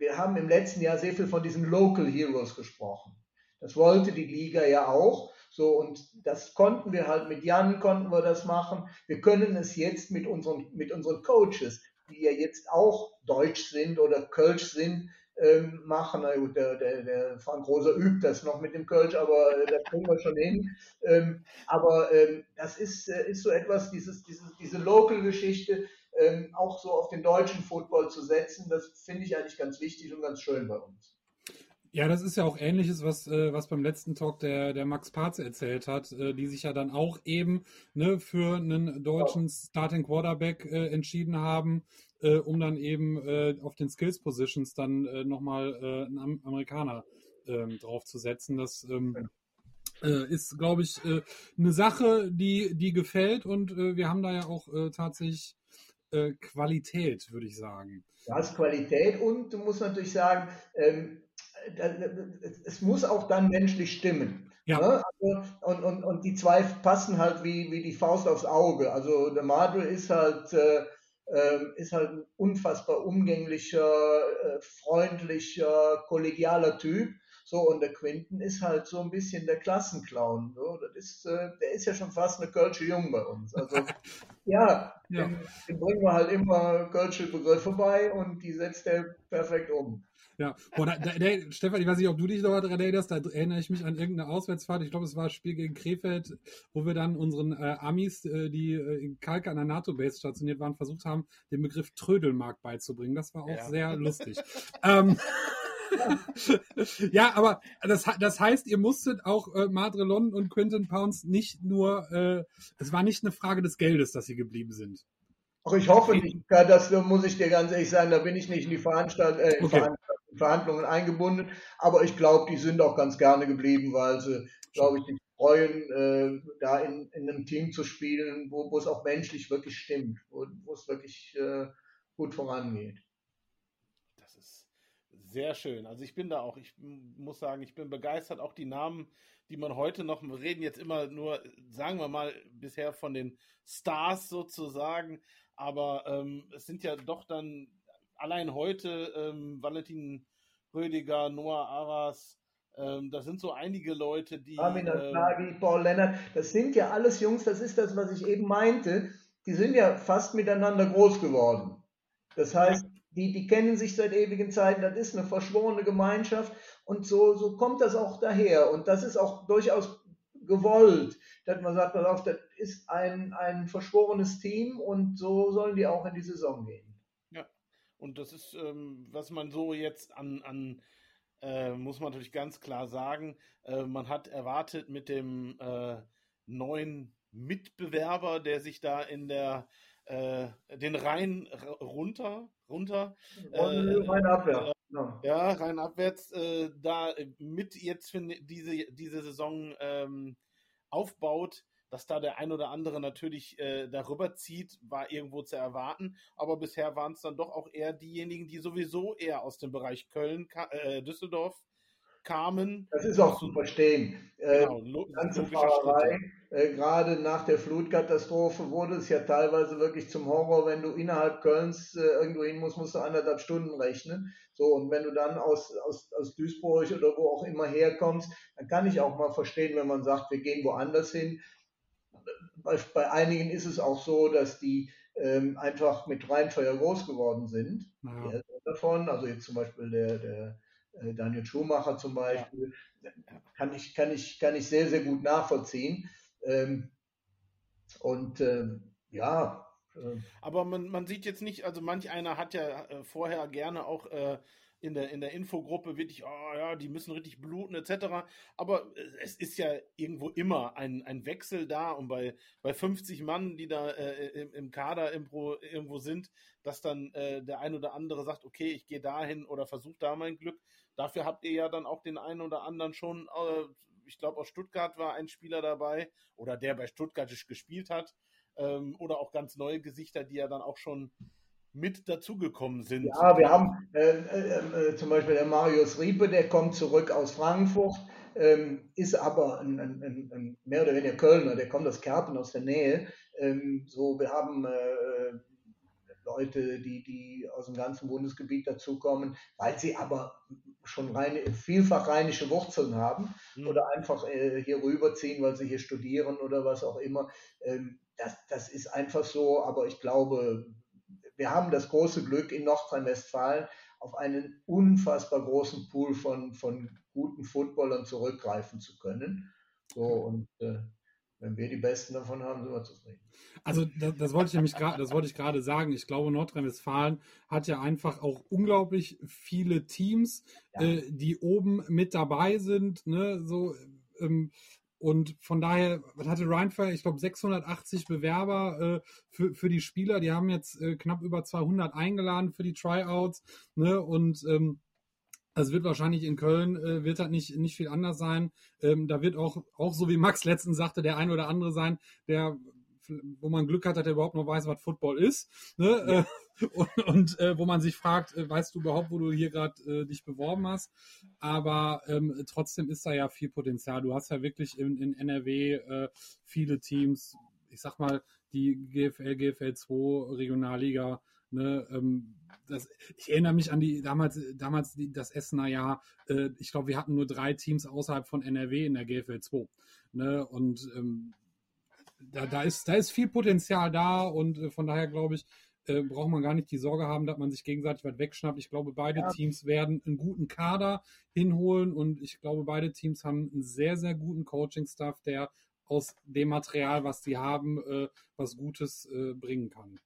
wir haben im letzten Jahr sehr viel von diesen Local Heroes gesprochen. Das wollte die Liga ja auch. So, und das konnten wir halt mit Jan, konnten wir das machen. Wir können es jetzt mit unseren, mit unseren Coaches, die ja jetzt auch Deutsch sind oder Kölsch sind, ähm, machen. Na gut, der, der, der Frank Roser übt das noch mit dem Kölsch, aber äh, da kriegen wir schon hin. Ähm, aber ähm, das ist, äh, ist so etwas, dieses, dieses, diese Local-Geschichte, ähm, auch so auf den deutschen Football zu setzen, das finde ich eigentlich ganz wichtig und ganz schön bei uns. Ja, das ist ja auch ähnliches, was, äh, was beim letzten Talk der, der Max Parz erzählt hat, äh, die sich ja dann auch eben ne, für einen deutschen Starting Quarterback äh, entschieden haben, äh, um dann eben äh, auf den Skills Positions dann äh, nochmal äh, einen Amerikaner äh, draufzusetzen. Das ähm, äh, ist, glaube ich, äh, eine Sache, die, die gefällt und äh, wir haben da ja auch äh, tatsächlich äh, Qualität, würde ich sagen. Du hast Qualität und du musst natürlich sagen, ähm, es muss auch dann menschlich stimmen. Ja. Ne? Also, und, und, und die zwei passen halt wie, wie die Faust aufs Auge. Also der Madre ist halt, äh, ähm, ist halt ein unfassbar umgänglicher, äh, freundlicher, kollegialer Typ. So, und der Quinten ist halt so ein bisschen der Klassenclown. So. Das ist, äh, der ist ja schon fast eine Kölsche Jung bei uns. Also, ja, ja. Den, den, bringen wir halt immer Kölsche Begriffe bei und die setzt er perfekt um. Ja, Boah, da, da, der, Stefan, ich weiß nicht, ob du dich noch daran erinnerst, da erinnere ich mich an irgendeine Auswärtsfahrt. Ich glaube, es war ein Spiel gegen Krefeld, wo wir dann unseren äh, Amis, äh, die äh, in Kalk an der NATO-Base stationiert waren, versucht haben, den Begriff Trödelmarkt beizubringen. Das war auch ja. sehr lustig. ähm, ja, aber das, das heißt, ihr musstet auch äh, Madrelon und Quinton Pounds nicht nur, äh, es war nicht eine Frage des Geldes, dass sie geblieben sind. Ach, ich hoffe nicht. Das muss ich dir ganz ehrlich sagen, da bin ich nicht in die Veranstalt äh, in okay. Verhandlungen eingebunden. Aber ich glaube, die sind auch ganz gerne geblieben, weil sie, glaube ich, sich freuen, äh, da in, in einem Team zu spielen, wo, wo es auch menschlich wirklich stimmt, wo, wo es wirklich äh, gut vorangeht. Sehr schön. Also ich bin da auch, ich muss sagen, ich bin begeistert. Auch die Namen, die man heute noch, wir reden jetzt immer nur, sagen wir mal, bisher von den Stars sozusagen. aber ähm, es sind ja doch dann allein heute ähm, Valentin Rödiger, Noah Aras, ähm, das sind so einige Leute, die. Armin Nagi, Paul Lennart, das sind ja alles Jungs, das ist das, was ich eben meinte. Die sind ja fast miteinander groß geworden. Das heißt, die, die kennen sich seit ewigen Zeiten, das ist eine verschworene Gemeinschaft und so, so kommt das auch daher. Und das ist auch durchaus gewollt, dass man sagt, pass auf, das ist ein, ein verschworenes Team und so sollen die auch in die Saison gehen. Ja, und das ist, ähm, was man so jetzt an, an äh, muss man natürlich ganz klar sagen, äh, man hat erwartet mit dem äh, neuen Mitbewerber, der sich da in der äh, den Rhein runter runter äh, rein abwärts. Genau. Ja, rein abwärts da mit jetzt für diese diese Saison ähm, aufbaut dass da der ein oder andere natürlich äh, darüber zieht, war irgendwo zu erwarten. Aber bisher waren es dann doch auch eher diejenigen, die sowieso eher aus dem Bereich Köln, äh, Düsseldorf kamen. Das ist auch zu verstehen. Äh, genau, äh, ganze Fahrerei, äh, gerade nach der Flutkatastrophe wurde es ja teilweise wirklich zum Horror, wenn du innerhalb Kölns äh, irgendwo hin musst, musst du anderthalb Stunden rechnen. So, und wenn du dann aus, aus, aus Duisburg oder wo auch immer herkommst, dann kann ich auch mal verstehen, wenn man sagt, wir gehen woanders hin bei, bei einigen ist es auch so, dass die ähm, einfach mit Rheinfeuer groß geworden sind. Ja. davon, also jetzt zum Beispiel der, der äh, Daniel Schumacher zum Beispiel, ja. kann, ich, kann, ich, kann ich sehr, sehr gut nachvollziehen. Ähm, und ähm, ja. Äh, Aber man, man sieht jetzt nicht, also manch einer hat ja äh, vorher gerne auch äh, in der, in der Infogruppe wirklich, oh ja, die müssen richtig bluten etc. Aber es ist ja irgendwo immer ein, ein Wechsel da und bei, bei 50 Mann, die da äh, im, im, Kader irgendwo, irgendwo sind, dass dann äh, der ein oder andere sagt, okay, ich gehe dahin oder versuche da mein Glück. Dafür habt ihr ja dann auch den einen oder anderen schon, äh, ich glaube aus Stuttgart war ein Spieler dabei oder der bei Stuttgart gespielt hat ähm, oder auch ganz neue Gesichter, die ja dann auch schon mit dazugekommen sind. Ja, wir haben äh, äh, äh, zum Beispiel der Marius Riepe, der kommt zurück aus Frankfurt, ähm, ist aber ein, ein, ein, mehr oder weniger Kölner, der kommt aus Kerpen, aus der Nähe. Ähm, so, wir haben äh, Leute, die, die aus dem ganzen Bundesgebiet dazukommen, weil sie aber schon reine, vielfach rheinische Wurzeln haben mhm. oder einfach äh, hier rüberziehen, weil sie hier studieren oder was auch immer. Ähm, das, das ist einfach so, aber ich glaube, wir haben das große Glück in Nordrhein-Westfalen auf einen unfassbar großen Pool von, von guten Footballern zurückgreifen zu können. So, und äh, wenn wir die Besten davon haben, sind wir zufrieden. Also das, das wollte ich nämlich gerade, das wollte ich gerade sagen. Ich glaube, Nordrhein-Westfalen hat ja einfach auch unglaublich viele Teams, ja. äh, die oben mit dabei sind. Ne? So, ähm, und von daher, was hatte Rheinfire? Ich glaube 680 Bewerber äh, für, für die Spieler. Die haben jetzt äh, knapp über 200 eingeladen für die Tryouts. Ne? Und ähm, das wird wahrscheinlich in Köln, äh, wird das nicht, nicht viel anders sein. Ähm, da wird auch, auch so wie Max letztens sagte, der ein oder andere sein, der wo man Glück hat, dass er überhaupt noch weiß, was Football ist. Ne? Ja. Und, und äh, wo man sich fragt, äh, weißt du überhaupt, wo du hier gerade äh, dich beworben hast? Aber ähm, trotzdem ist da ja viel Potenzial. Du hast ja wirklich in, in NRW äh, viele Teams, ich sag mal, die GFL, GFL 2, Regionalliga, Ne, ähm, das, ich erinnere mich an die damals, damals die, das Essener Jahr. Äh, ich glaube, wir hatten nur drei Teams außerhalb von NRW in der GFL 2. Ne, und ähm, da, da, ist, da ist viel Potenzial da und äh, von daher glaube ich, äh, braucht man gar nicht die Sorge haben, dass man sich gegenseitig was wegschnappt. Ich glaube, beide ja. Teams werden einen guten Kader hinholen und ich glaube, beide Teams haben einen sehr, sehr guten Coaching-Staff, der aus dem Material, was sie haben, äh, was Gutes äh, bringen kann.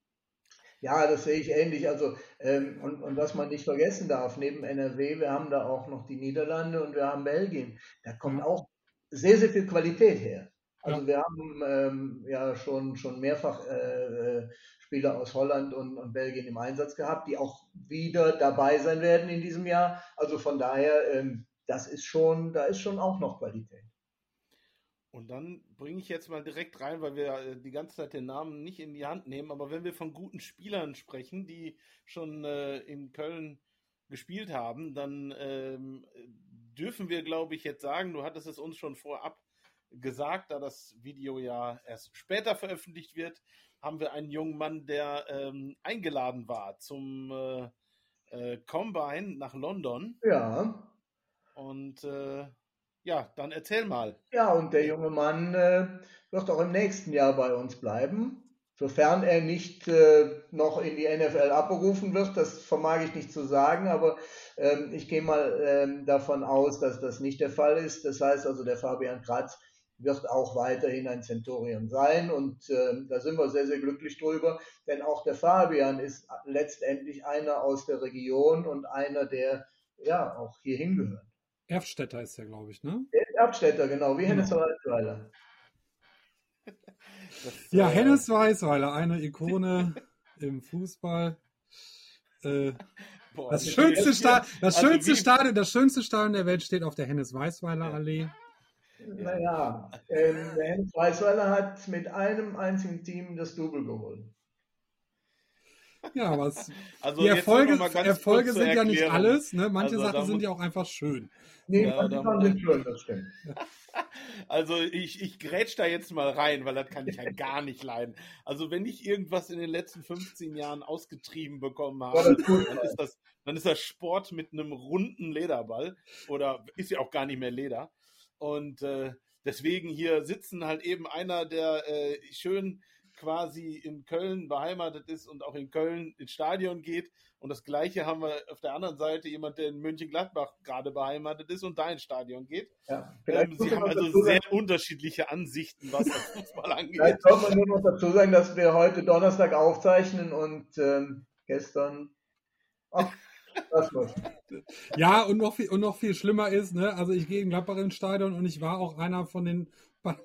Ja, das sehe ich ähnlich. Also, ähm, und, und was man nicht vergessen darf, neben NRW, wir haben da auch noch die Niederlande und wir haben Belgien. Da kommt auch sehr, sehr viel Qualität her. Also wir haben ähm, ja schon, schon mehrfach äh, äh, Spieler aus Holland und, und Belgien im Einsatz gehabt, die auch wieder dabei sein werden in diesem Jahr. Also von daher, ähm, das ist schon, da ist schon auch noch Qualität. Und dann bringe ich jetzt mal direkt rein, weil wir äh, die ganze Zeit den Namen nicht in die Hand nehmen, aber wenn wir von guten Spielern sprechen, die schon äh, in Köln gespielt haben, dann ähm, dürfen wir, glaube ich, jetzt sagen, du hattest es uns schon vorab gesagt, da das Video ja erst später veröffentlicht wird, haben wir einen jungen Mann, der ähm, eingeladen war zum äh, äh, Combine nach London. Ja. Und äh, ja, dann erzähl mal. Ja, und der junge Mann äh, wird auch im nächsten Jahr bei uns bleiben. Sofern er nicht äh, noch in die NFL abberufen wird, das vermag ich nicht zu sagen, aber ähm, ich gehe mal ähm, davon aus, dass das nicht der Fall ist. Das heißt also, der Fabian Kratz wird auch weiterhin ein Centurion sein und äh, da sind wir sehr, sehr glücklich drüber, denn auch der Fabian ist letztendlich einer aus der Region und einer, der ja auch hier hingehört. Erfstädter ist er, glaube ich, ne? Erfstädter, genau, wie Hennes genau. Weißweiler. ja, äh, Hennes Weißweiler, eine Ikone im Fußball. Äh, Boah, das, schönste, Sta das, also schönste Stadion, das schönste Stadion der Welt steht auf der Hennes Weißweiler Allee. Naja, ähm, der Hennes Weißweiler hat mit einem einzigen Team das Double geholt. Ja, was. Also die Erfolge, Erfolge sind ja nicht alles. Ne? Manche also, Sachen sind ja auch einfach schön. Nee, ja, manche Sachen sind schön, das stimmt. Also ich, ich grätsch da jetzt mal rein, weil das kann ich ja gar nicht leiden. Also wenn ich irgendwas in den letzten 15 Jahren ausgetrieben bekommen habe, dann ist das, dann ist das Sport mit einem runden Lederball oder ist ja auch gar nicht mehr Leder. Und äh, deswegen hier sitzen halt eben einer, der äh, schön quasi in Köln beheimatet ist und auch in Köln ins Stadion geht. Und das Gleiche haben wir auf der anderen Seite jemand, der in Mönchengladbach gerade beheimatet ist und da ins Stadion geht. Ja, ähm, Sie haben also sehr sagen, unterschiedliche Ansichten, was das Fußball angeht. Vielleicht sollte man nur noch dazu sagen, dass wir heute Donnerstag aufzeichnen und ähm, gestern. Ach, ja, und noch, viel, und noch viel schlimmer ist, ne, also ich gehe in Gladbach ins Stadion und ich war auch einer von den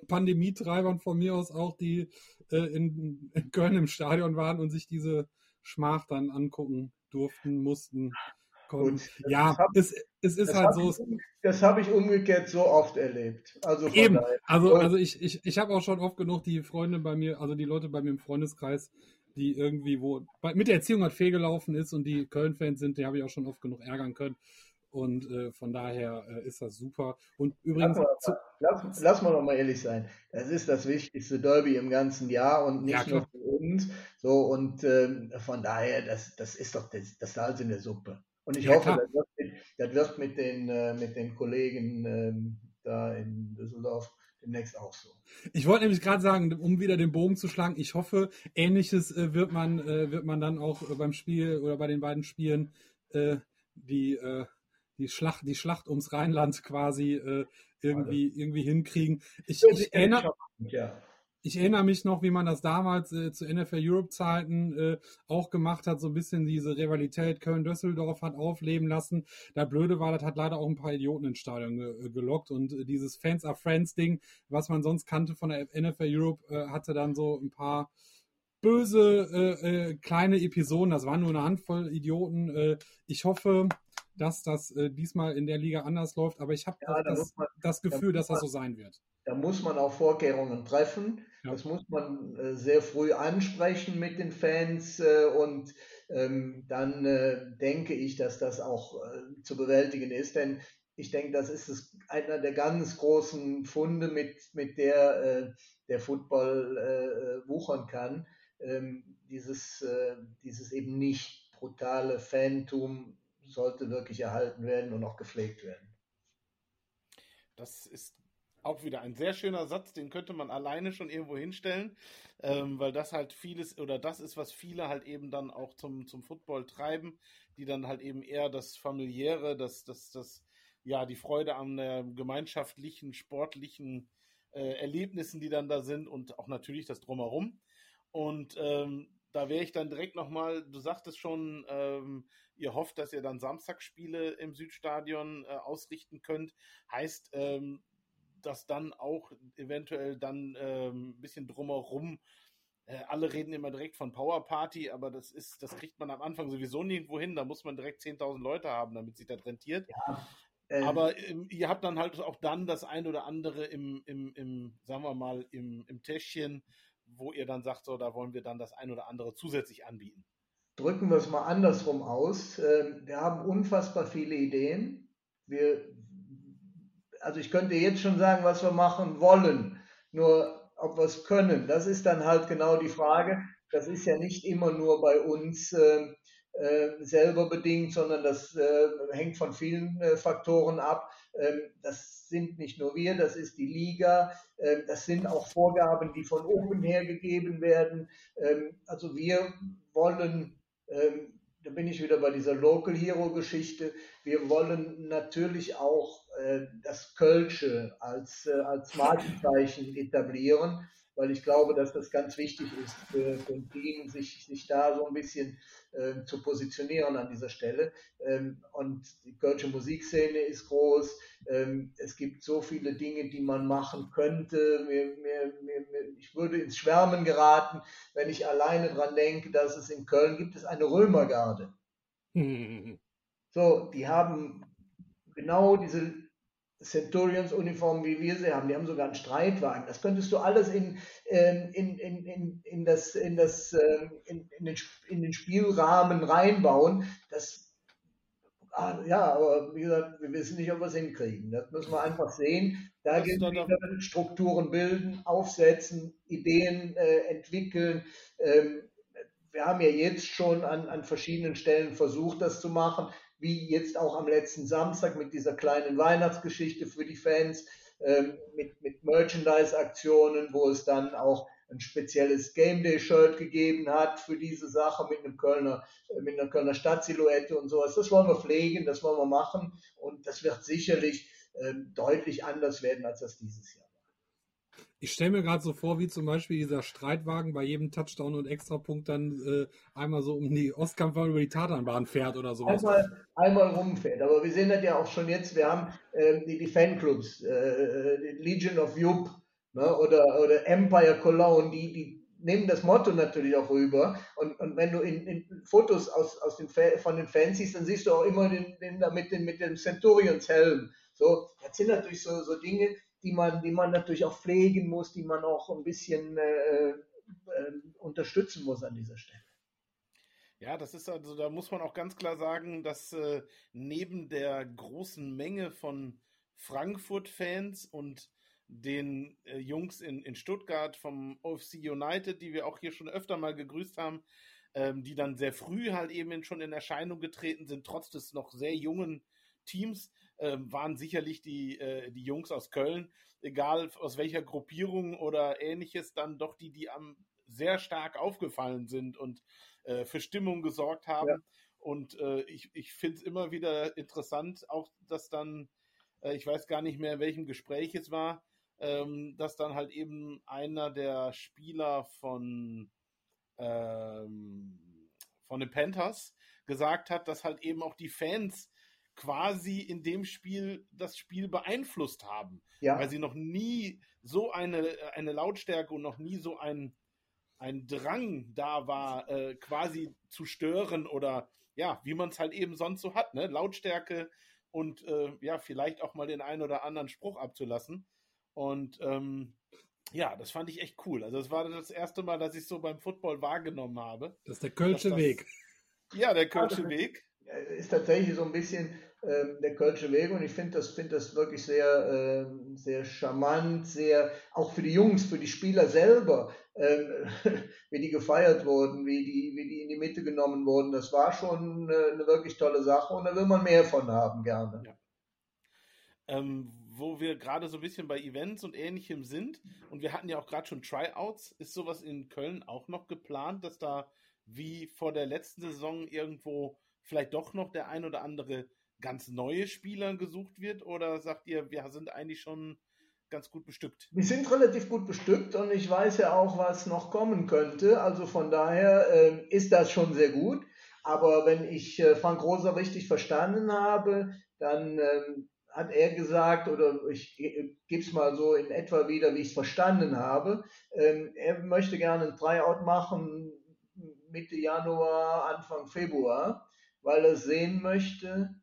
Pandemietreibern von mir aus auch, die äh, in, in, Köln im Stadion waren und sich diese Schmach dann angucken durften, mussten. Gut, ja, hab, es, es ist halt so. Ich, das habe ich umgekehrt so oft erlebt. Also Eben, daher. also, also ich, ich, ich habe auch schon oft genug die Freunde bei mir, also die Leute bei mir im Freundeskreis, die irgendwie, wo mit der Erziehung hat fehlgelaufen ist und die Köln-Fans sind, die habe ich auch schon oft genug ärgern können. Und äh, von daher äh, ist das super. Und übrigens. Lass mal, lass, lass mal noch mal ehrlich sein. Das ist das wichtigste Derby im ganzen Jahr und nicht ja, nur für uns. So, und ähm, von daher, das, das ist doch das, das Salz in der Suppe. Und ich ja, hoffe, das wird, mit, das wird, mit, den, äh, mit den Kollegen ähm, da in Düsseldorf demnächst auch so. Ich wollte nämlich gerade sagen, um wieder den Bogen zu schlagen, ich hoffe, ähnliches äh, wird, man, äh, wird man dann auch äh, beim Spiel oder bei den beiden Spielen die die Schlacht, die Schlacht ums Rheinland quasi äh, irgendwie, irgendwie hinkriegen. Ich, ich, erinnere, ja. ich erinnere mich noch, wie man das damals äh, zu NFL Europe-Zeiten äh, auch gemacht hat, so ein bisschen diese Rivalität Köln-Düsseldorf hat aufleben lassen. Da blöde war, das hat leider auch ein paar Idioten ins Stadion ge äh, gelockt und äh, dieses Fans are Friends-Ding, was man sonst kannte von der NFL Europe, äh, hatte dann so ein paar böse äh, äh, kleine Episoden. Das waren nur eine Handvoll Idioten. Äh, ich hoffe, dass das äh, diesmal in der Liga anders läuft, aber ich habe ja, das, man, das, Gefühl, da dass das so sein wird. Da muss man auch Vorkehrungen treffen. Ja. Das muss man äh, sehr früh ansprechen mit den Fans äh, und ähm, dann äh, denke ich, dass das auch äh, zu bewältigen ist, denn ich denke, das ist es, einer der ganz großen Funde, mit, mit der äh, der Football wuchern kann. Ähm, dieses, dieses eben nicht brutale Fantum sollte wirklich erhalten werden und auch gepflegt werden. Das ist auch wieder ein sehr schöner Satz, den könnte man alleine schon irgendwo hinstellen, ähm, weil das halt vieles oder das ist, was viele halt eben dann auch zum, zum Football treiben, die dann halt eben eher das familiäre, das, das, das, ja, die Freude an der gemeinschaftlichen, sportlichen äh, Erlebnissen, die dann da sind und auch natürlich das Drumherum. Und ähm, da wäre ich dann direkt nochmal, du sagtest schon, ähm, ihr hofft, dass ihr dann Samstagspiele im Südstadion äh, ausrichten könnt. Heißt, ähm, dass dann auch eventuell dann ähm, ein bisschen drumherum äh, alle reden immer direkt von Power Party, aber das ist, das kriegt man am Anfang sowieso nirgendwo hin. Da muss man direkt 10.000 Leute haben, damit sich das rentiert. Ja, ähm, aber ähm, ihr habt dann halt auch dann das ein oder andere im, im, im sagen wir mal, im, im Täschchen, wo ihr dann sagt, so, da wollen wir dann das ein oder andere zusätzlich anbieten? Drücken wir es mal andersrum aus. Ähm, wir haben unfassbar viele Ideen. Wir, also ich könnte jetzt schon sagen, was wir machen wollen. Nur ob wir es können. Das ist dann halt genau die Frage. Das ist ja nicht immer nur bei uns äh, äh, selber bedingt, sondern das äh, hängt von vielen äh, Faktoren ab. Ähm, das sind nicht nur wir, das ist die Liga, ähm, das sind auch Vorgaben, die von oben her gegeben werden. Ähm, also wir wollen da bin ich wieder bei dieser Local Hero Geschichte. Wir wollen natürlich auch äh, das Kölsche als, als Markenzeichen etablieren weil ich glaube, dass das ganz wichtig ist für, Team, sich, sich da so ein bisschen äh, zu positionieren an dieser Stelle. Ähm, und die deutsche Musikszene ist groß. Ähm, es gibt so viele Dinge, die man machen könnte. Mir, mir, mir, ich würde ins Schwärmen geraten, wenn ich alleine dran denke, dass es in Köln gibt es eine Römergarde. So, die haben genau diese Centurions-Uniformen, wie wir sie haben. Die haben sogar einen Streitwagen. Das könntest du alles in, ähm, in, in, in, in, das, in, das, ähm, in, in, den, in den Spielrahmen reinbauen. Das, ah, ja, aber wie gesagt, wir wissen nicht, ob wir es hinkriegen. Das müssen wir einfach sehen. Da gilt es Strukturen bilden, aufsetzen, Ideen äh, entwickeln. Ähm, wir haben ja jetzt schon an, an verschiedenen Stellen versucht, das zu machen wie jetzt auch am letzten Samstag mit dieser kleinen Weihnachtsgeschichte für die Fans, ähm, mit, mit Merchandise-Aktionen, wo es dann auch ein spezielles Game Day-Shirt gegeben hat für diese Sache mit einem Kölner, äh, mit einer Kölner Stadtsilhouette und sowas. Das wollen wir pflegen, das wollen wir machen und das wird sicherlich äh, deutlich anders werden, als das dieses Jahr ich stelle mir gerade so vor, wie zum Beispiel dieser Streitwagen bei jedem Touchdown und Extrapunkt dann äh, einmal so um die Ostkampfbahn über die Tatanbahn fährt oder sowas. Einmal, einmal rumfährt. Aber wir sehen das ja auch schon jetzt. Wir haben äh, die, die, Fanclubs, äh, Legion of Jupp ne, oder, oder Empire Cologne, die, die nehmen das Motto natürlich auch rüber. Und, und wenn du in, in Fotos aus, aus den, von den Fans siehst, dann siehst du auch immer den, den, mit, den, mit dem Centurions Helm. So, das sind natürlich so, so Dinge, die man, die man natürlich auch pflegen muss, die man auch ein bisschen äh, äh, unterstützen muss an dieser Stelle. Ja, das ist also, da muss man auch ganz klar sagen, dass äh, neben der großen Menge von Frankfurt-Fans und den äh, Jungs in, in Stuttgart vom OFC United, die wir auch hier schon öfter mal gegrüßt haben, ähm, die dann sehr früh halt eben schon in Erscheinung getreten sind, trotz des noch sehr jungen Teams, waren sicherlich die, äh, die Jungs aus Köln, egal aus welcher Gruppierung oder ähnliches, dann doch die, die am sehr stark aufgefallen sind und äh, für Stimmung gesorgt haben. Ja. Und äh, ich, ich finde es immer wieder interessant, auch dass dann, äh, ich weiß gar nicht mehr, in welchem Gespräch es war, ähm, dass dann halt eben einer der Spieler von, ähm, von den Panthers gesagt hat, dass halt eben auch die Fans quasi in dem Spiel das Spiel beeinflusst haben. Ja. Weil sie noch nie so eine, eine Lautstärke und noch nie so ein, ein Drang da war, äh, quasi zu stören oder ja, wie man es halt eben sonst so hat, ne? Lautstärke und äh, ja, vielleicht auch mal den einen oder anderen Spruch abzulassen. Und ähm, ja, das fand ich echt cool. Also das war das erste Mal, dass ich so beim Football wahrgenommen habe. Das ist der Kölsche das, Weg. Ja, der Kölsche Weg. Ist tatsächlich so ein bisschen der Kölsche Weg und ich finde das, find das wirklich sehr, äh, sehr charmant, sehr, auch für die Jungs, für die Spieler selber, äh, wie die gefeiert wurden, wie die, wie die in die Mitte genommen wurden. Das war schon eine, eine wirklich tolle Sache und da will man mehr von haben, gerne. Ja. Ähm, wo wir gerade so ein bisschen bei Events und ähnlichem sind und wir hatten ja auch gerade schon Tryouts, ist sowas in Köln auch noch geplant, dass da wie vor der letzten Saison irgendwo vielleicht doch noch der ein oder andere ganz neue Spieler gesucht wird oder sagt ihr, wir sind eigentlich schon ganz gut bestückt? Wir sind relativ gut bestückt und ich weiß ja auch, was noch kommen könnte. Also von daher äh, ist das schon sehr gut. Aber wenn ich äh, Frank Rosa richtig verstanden habe, dann ähm, hat er gesagt, oder ich äh, gebe es mal so in etwa wieder, wie ich es verstanden habe, ähm, er möchte gerne ein Tryout machen Mitte Januar, Anfang Februar, weil er sehen möchte,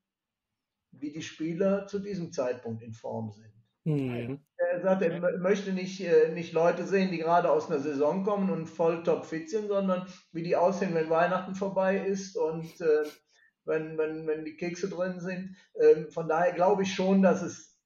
wie die Spieler zu diesem Zeitpunkt in Form sind. Mhm. Er sagt, er möchte nicht, äh, nicht Leute sehen, die gerade aus einer Saison kommen und voll topfit sind, sondern wie die aussehen, wenn Weihnachten vorbei ist und äh, wenn, wenn, wenn die Kekse drin sind. Ähm, von daher glaube ich schon, dass es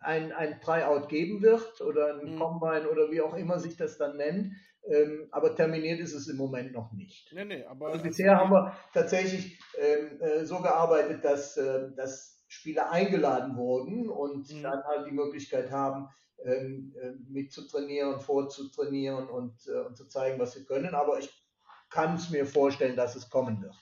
ein, ein Tryout geben wird oder ein mhm. Combine oder wie auch immer sich das dann nennt. Ähm, aber terminiert ist es im Moment noch nicht. Nee, nee, aber also bisher haben wir tatsächlich ähm, äh, so gearbeitet, dass, äh, dass Spieler eingeladen wurden und mhm. dann halt die Möglichkeit haben, ähm, äh, mitzutrainieren, vorzutrainieren und, äh, und zu zeigen, was sie können. Aber ich kann es mir vorstellen, dass es kommen wird.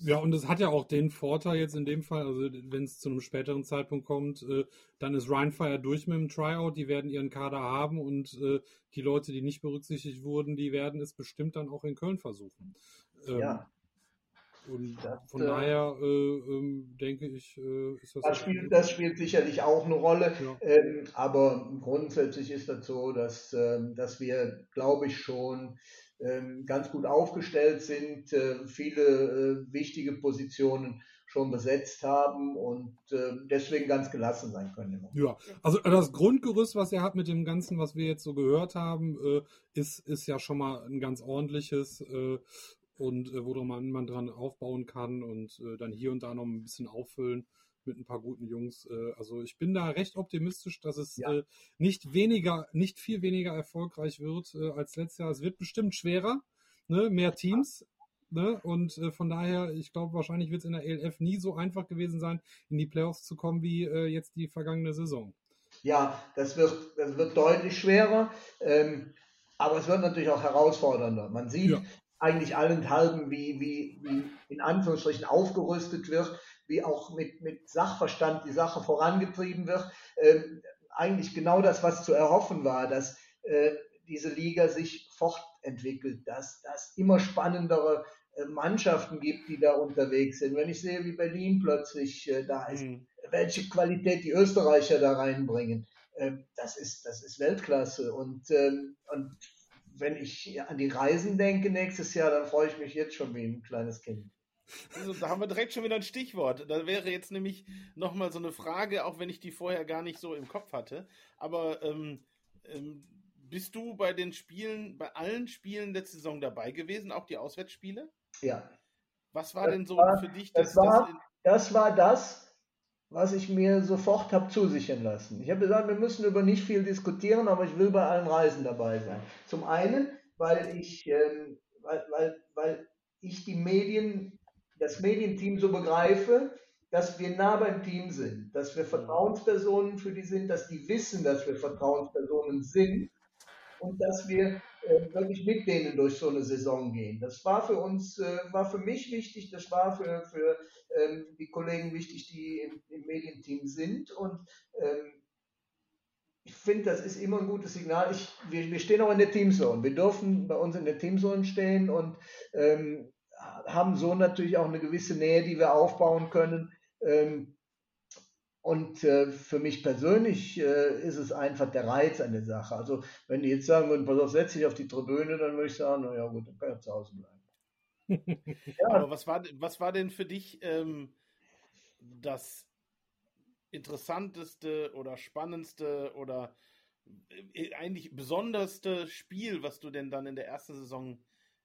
Ja, und es hat ja auch den Vorteil jetzt in dem Fall, also wenn es zu einem späteren Zeitpunkt kommt, äh, dann ist Rheinfire durch mit dem Tryout, die werden ihren Kader haben und äh, die Leute, die nicht berücksichtigt wurden, die werden es bestimmt dann auch in Köln versuchen. Ähm, ja. Und das, von äh, daher äh, ähm, denke ich, äh, ist das. Das spielt, das spielt sicherlich auch eine Rolle. Ja. Ähm, aber grundsätzlich ist das so, dass, ähm, dass wir, glaube ich, schon ganz gut aufgestellt sind, äh, viele äh, wichtige Positionen schon besetzt haben und äh, deswegen ganz gelassen sein können. Ja, also das Grundgerüst, was er hat mit dem Ganzen, was wir jetzt so gehört haben, ist, ist ja schon mal ein ganz ordentliches und wo man, man dran aufbauen kann und dann hier und da noch ein bisschen auffüllen mit ein paar guten Jungs. Äh, also ich bin da recht optimistisch, dass es ja. Äh, nicht weniger, nicht viel weniger erfolgreich wird äh, als letztes Jahr. Es wird bestimmt schwerer, ne? mehr Teams. Ne? Und von daher, ich glaube, wahrscheinlich wird es in der ELF nie so einfach gewesen sein, in die Playoffs zu kommen wie jetzt die vergangene Saison. Ja, das wird, das wird deutlich schwerer. Ähm, aber es wird natürlich auch herausfordernder. Man sieht ja. eigentlich allenthalben, wie, wie, wie in Anführungsstrichen aufgerüstet wird wie auch mit, mit Sachverstand die Sache vorangetrieben wird. Ähm, eigentlich genau das, was zu erhoffen war, dass äh, diese Liga sich fortentwickelt, dass das immer spannendere äh, Mannschaften gibt, die da unterwegs sind. Wenn ich sehe, wie Berlin plötzlich äh, da ist, mhm. welche Qualität die Österreicher da reinbringen, ähm, das, ist, das ist Weltklasse. Und, ähm, und wenn ich an die Reisen denke nächstes Jahr, dann freue ich mich jetzt schon wie ein kleines Kind. Also, da haben wir direkt schon wieder ein Stichwort. Da wäre jetzt nämlich nochmal so eine Frage, auch wenn ich die vorher gar nicht so im Kopf hatte. Aber ähm, ähm, bist du bei den Spielen, bei allen Spielen der Saison dabei gewesen, auch die Auswärtsspiele? Ja. Was war das denn so war, für dich? Das, war, das, das war das, was ich mir sofort habe zusichern lassen. Ich habe gesagt, wir müssen über nicht viel diskutieren, aber ich will bei allen Reisen dabei sein. Zum einen, weil ich, ähm, weil, weil, weil ich die Medien das Medienteam so begreife, dass wir nah beim Team sind, dass wir Vertrauenspersonen für die sind, dass die wissen, dass wir Vertrauenspersonen sind und dass wir äh, wirklich mit denen durch so eine Saison gehen. Das war für uns, äh, war für mich wichtig, das war für, für ähm, die Kollegen wichtig, die im, im Medienteam sind und ähm, ich finde, das ist immer ein gutes Signal. Ich, wir, wir stehen auch in der Teamzone. Wir dürfen bei uns in der Teamzone stehen und ähm, haben so natürlich auch eine gewisse Nähe, die wir aufbauen können. Ähm, und äh, für mich persönlich äh, ist es einfach der Reiz an der Sache. Also wenn die jetzt sagen würden, pass auf, setz dich auf die Tribüne, dann würde ich sagen, naja gut, dann kann ich zu Hause bleiben. ja. Aber was war, was war denn für dich ähm, das interessanteste oder spannendste oder äh, eigentlich besonderste Spiel, was du denn dann in der ersten Saison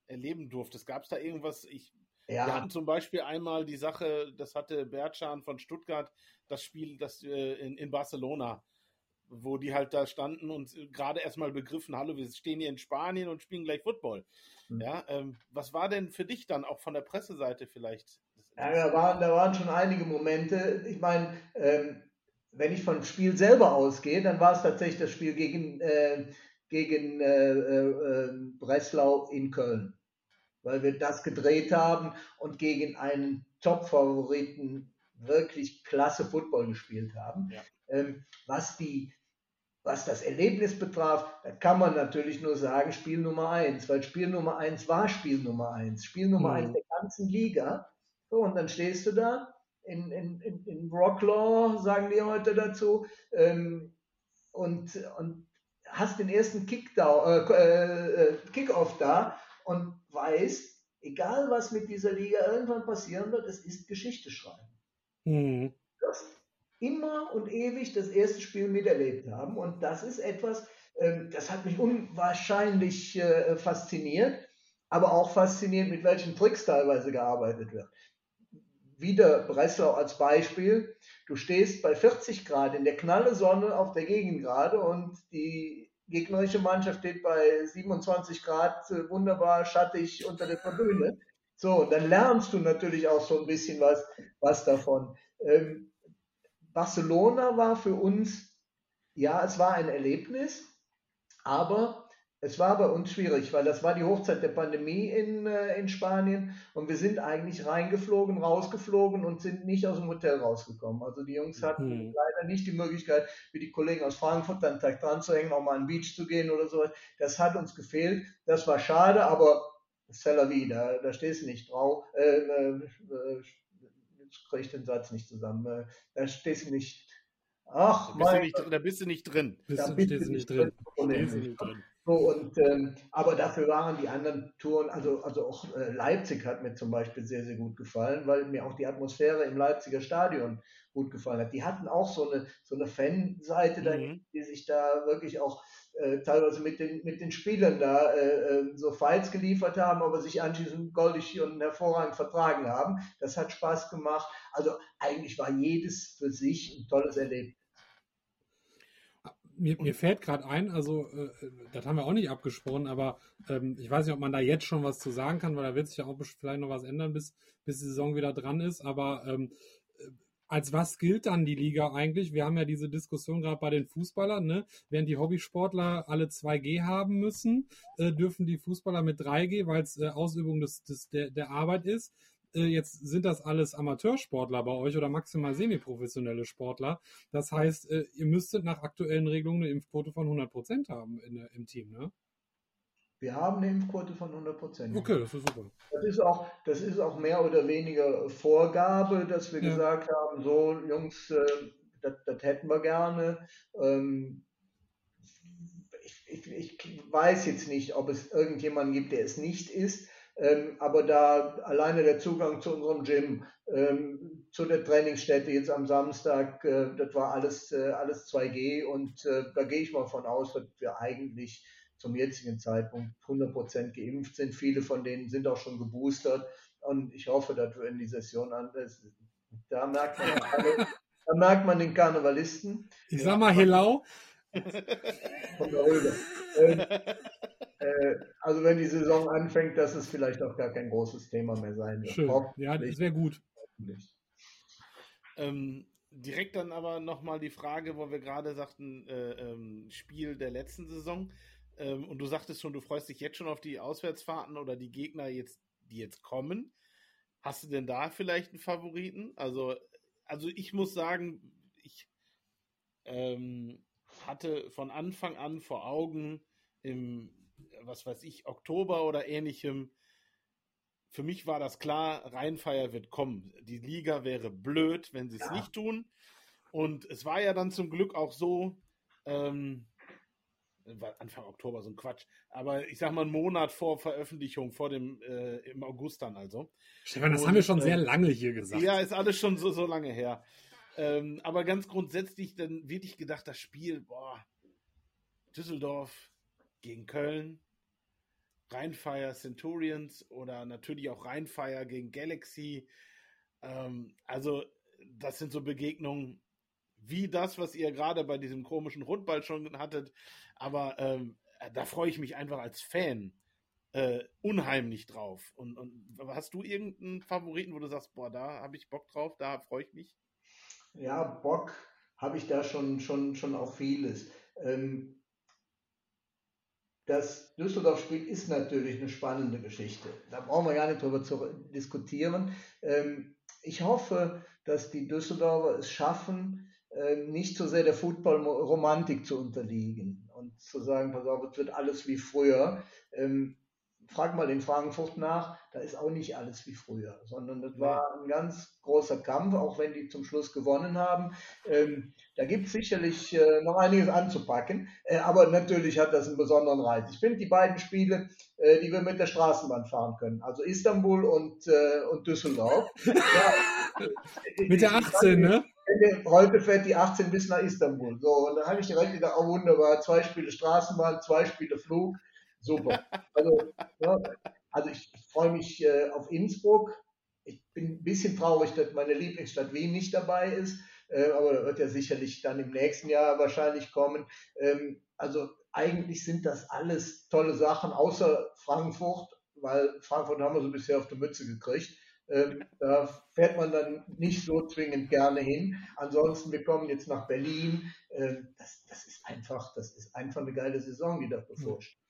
erleben durftest. Gab es da irgendwas? Ich, ja. Wir hatten zum Beispiel einmal die Sache, das hatte Bertschan von Stuttgart, das Spiel das, äh, in, in Barcelona, wo die halt da standen und gerade erstmal begriffen, hallo, wir stehen hier in Spanien und spielen gleich Football. Mhm. Ja, ähm, was war denn für dich dann auch von der Presseseite vielleicht? Ja, da waren, da waren schon einige Momente. Ich meine, ähm, wenn ich vom Spiel selber ausgehe, dann war es tatsächlich das Spiel gegen, äh, gegen äh, äh, Breslau in Köln weil wir das gedreht haben und gegen einen Top-Favoriten wirklich klasse Football gespielt haben. Ja. Ähm, was die was das Erlebnis betraf, da kann man natürlich nur sagen, Spiel Nummer eins, weil Spiel Nummer eins war Spiel Nummer eins, Spiel Nummer mhm. eins der ganzen Liga. So, und dann stehst du da in, in, in, in Rocklaw, sagen wir heute dazu, ähm, und, und hast den ersten Kickdown, äh, äh, Kickoff da und weißt, egal was mit dieser Liga irgendwann passieren wird, es ist Geschichte schreiben. Mhm. Du wirst immer und ewig das erste Spiel miterlebt haben und das ist etwas, ähm, das hat mich unwahrscheinlich äh, fasziniert, aber auch fasziniert, mit welchen Tricks teilweise gearbeitet wird. wieder Breslau als Beispiel. Du stehst bei 40 Grad in der knalle Sonne auf der Gegengrade und die gegnerische Mannschaft steht bei 27 Grad äh, wunderbar schattig unter der Tribüne. So, dann lernst du natürlich auch so ein bisschen was, was davon. Ähm, Barcelona war für uns, ja, es war ein Erlebnis, aber es war bei uns schwierig, weil das war die Hochzeit der Pandemie in, äh, in Spanien und wir sind eigentlich reingeflogen, rausgeflogen und sind nicht aus dem Hotel rausgekommen. Also die Jungs hatten mhm. leider nicht die Möglichkeit, wie die Kollegen aus Frankfurt dann Tag dran zu hängen, auch mal an den Beach zu gehen oder so. Das hat uns gefehlt. Das war schade, aber c'est vie, da, da stehst du nicht drauf. Äh, äh, jetzt kriege ich den Satz nicht zusammen. Äh, da stehst du nicht. Ach, da bist, nicht, da bist du nicht drin. Bist da bist du nicht drin. drin. So, und, ähm, aber dafür waren die anderen Touren, also, also auch äh, Leipzig hat mir zum Beispiel sehr, sehr gut gefallen, weil mir auch die Atmosphäre im Leipziger Stadion gut gefallen hat. Die hatten auch so eine, so eine Fanseite, mhm. dahin, die sich da wirklich auch äh, teilweise mit den, mit den Spielern da äh, ähm, so Fights geliefert haben, aber sich anschließend goldig und hervorragend vertragen haben. Das hat Spaß gemacht. Also eigentlich war jedes für sich ein tolles Erlebnis mir, mir fällt gerade ein, also äh, das haben wir auch nicht abgesprochen, aber ähm, ich weiß nicht, ob man da jetzt schon was zu sagen kann, weil da wird sich ja auch vielleicht noch was ändern, bis, bis die Saison wieder dran ist. Aber ähm, äh, als was gilt dann die Liga eigentlich? Wir haben ja diese Diskussion gerade bei den Fußballern, ne? Während die Hobbysportler alle 2G haben müssen, äh, dürfen die Fußballer mit 3G, weil es äh, Ausübung des, des, der, der Arbeit ist. Äh, jetzt sind das alles Amateursportler bei euch oder maximal semiprofessionelle Sportler. Das heißt, äh, ihr müsstet nach aktuellen Regelungen eine Impfquote von 100 Prozent haben in, im Team, ne? Wir haben eine Impfquote von 100 Prozent. Okay, das ist super. Das ist, auch, das ist auch mehr oder weniger Vorgabe, dass wir ja. gesagt haben, so Jungs, äh, das, das hätten wir gerne. Ähm, ich, ich, ich, weiß jetzt nicht, ob es irgendjemanden gibt, der es nicht ist. Ähm, aber da alleine der Zugang zu unserem Gym, ähm, zu der Trainingsstätte jetzt am Samstag, äh, das war alles, äh, alles 2G und äh, da gehe ich mal von aus, dass wir eigentlich zum jetzigen Zeitpunkt 100% geimpft sind. Viele von denen sind auch schon geboostert und ich hoffe, dass wir in die Session an, da merkt man, da merkt man den Karnevalisten. Ich sag mal, Hello. Von der Röde. Ähm, äh, also wenn die Saison anfängt, dass es vielleicht auch gar kein großes Thema mehr sein wird. Schön. Ja, das wäre gut. Ähm, direkt dann aber nochmal die Frage, wo wir gerade sagten, äh, ähm, Spiel der letzten Saison. Ähm, und du sagtest schon, du freust dich jetzt schon auf die Auswärtsfahrten oder die Gegner jetzt, die jetzt kommen. Hast du denn da vielleicht einen Favoriten? Also, also ich muss sagen, ich ähm, hatte von Anfang an vor Augen im was weiß ich, Oktober oder ähnlichem. Für mich war das klar, Rheinfeier wird kommen. Die Liga wäre blöd, wenn sie es ja. nicht tun. Und es war ja dann zum Glück auch so, ähm, Anfang Oktober, so ein Quatsch. Aber ich sag mal einen Monat vor Veröffentlichung, vor dem, äh, im August dann also. Stefan, das Und, haben wir schon äh, sehr lange hier gesagt. Ja, ist alles schon so, so lange her. Ähm, aber ganz grundsätzlich dann wirklich gedacht, das Spiel, boah, Düsseldorf gegen Köln, Rheinfire Centurions oder natürlich auch Rheinfire gegen Galaxy. Ähm, also das sind so Begegnungen wie das, was ihr gerade bei diesem komischen Rundball schon hattet. Aber ähm, da freue ich mich einfach als Fan äh, unheimlich drauf. Und, und hast du irgendeinen Favoriten, wo du sagst, boah, da habe ich Bock drauf, da freue ich mich? Ja, Bock habe ich da schon, schon, schon auf vieles. Ähm, das Düsseldorf-Spiel ist natürlich eine spannende Geschichte. Da brauchen wir gar nicht drüber zu diskutieren. Ähm, ich hoffe, dass die Düsseldorfer es schaffen, ähm, nicht so sehr der Football-Romantik zu unterliegen und zu sagen, pass auf, es wird alles wie früher. Ähm, frag mal in Frankfurt nach, da ist auch nicht alles wie früher, sondern das war ein ganz großer Kampf, auch wenn die zum Schluss gewonnen haben. Ähm, da gibt es sicherlich äh, noch einiges anzupacken, äh, aber natürlich hat das einen besonderen Reiz. Ich finde die beiden Spiele, äh, die wir mit der Straßenbahn fahren können, also Istanbul und, äh, und Düsseldorf. ja, mit der 18, ne? Heute fährt die 18 bis nach Istanbul. So, und dann habe ich direkt gedacht, oh wunderbar, zwei Spiele Straßenbahn, zwei Spiele Flug. Super. Also, ja, also ich, ich freue mich äh, auf Innsbruck. ich bin ein bisschen traurig, dass meine Lieblingsstadt Wien nicht dabei ist, äh, aber da wird ja sicherlich dann im nächsten Jahr wahrscheinlich kommen. Ähm, also eigentlich sind das alles tolle Sachen, außer Frankfurt, weil Frankfurt haben wir so bisher auf die Mütze gekriegt. Ähm, da fährt man dann nicht so zwingend gerne hin. Ansonsten, wir kommen jetzt nach Berlin. Ähm, das, das, ist einfach, das ist einfach eine geile Saison, die da bevorsteht.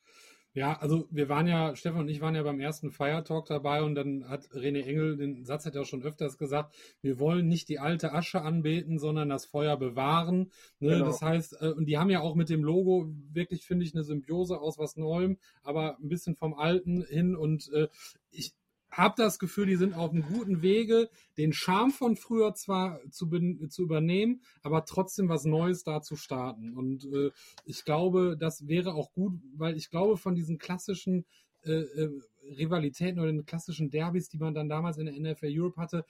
Ja, also wir waren ja, Stefan und ich waren ja beim ersten Fire Talk dabei und dann hat René Engel, den Satz hat er auch schon öfters gesagt, wir wollen nicht die alte Asche anbeten, sondern das Feuer bewahren. Ne? Genau. Das heißt, äh, und die haben ja auch mit dem Logo wirklich, finde ich, eine Symbiose aus was Neuem, aber ein bisschen vom Alten hin und äh, ich, habe das Gefühl, die sind auf einem guten Wege, den Charme von früher zwar zu, zu übernehmen, aber trotzdem was Neues da zu starten. Und äh, ich glaube, das wäre auch gut, weil ich glaube, von diesen klassischen äh, äh, Rivalitäten oder den klassischen Derbys, die man dann damals in der NFL Europe hatte,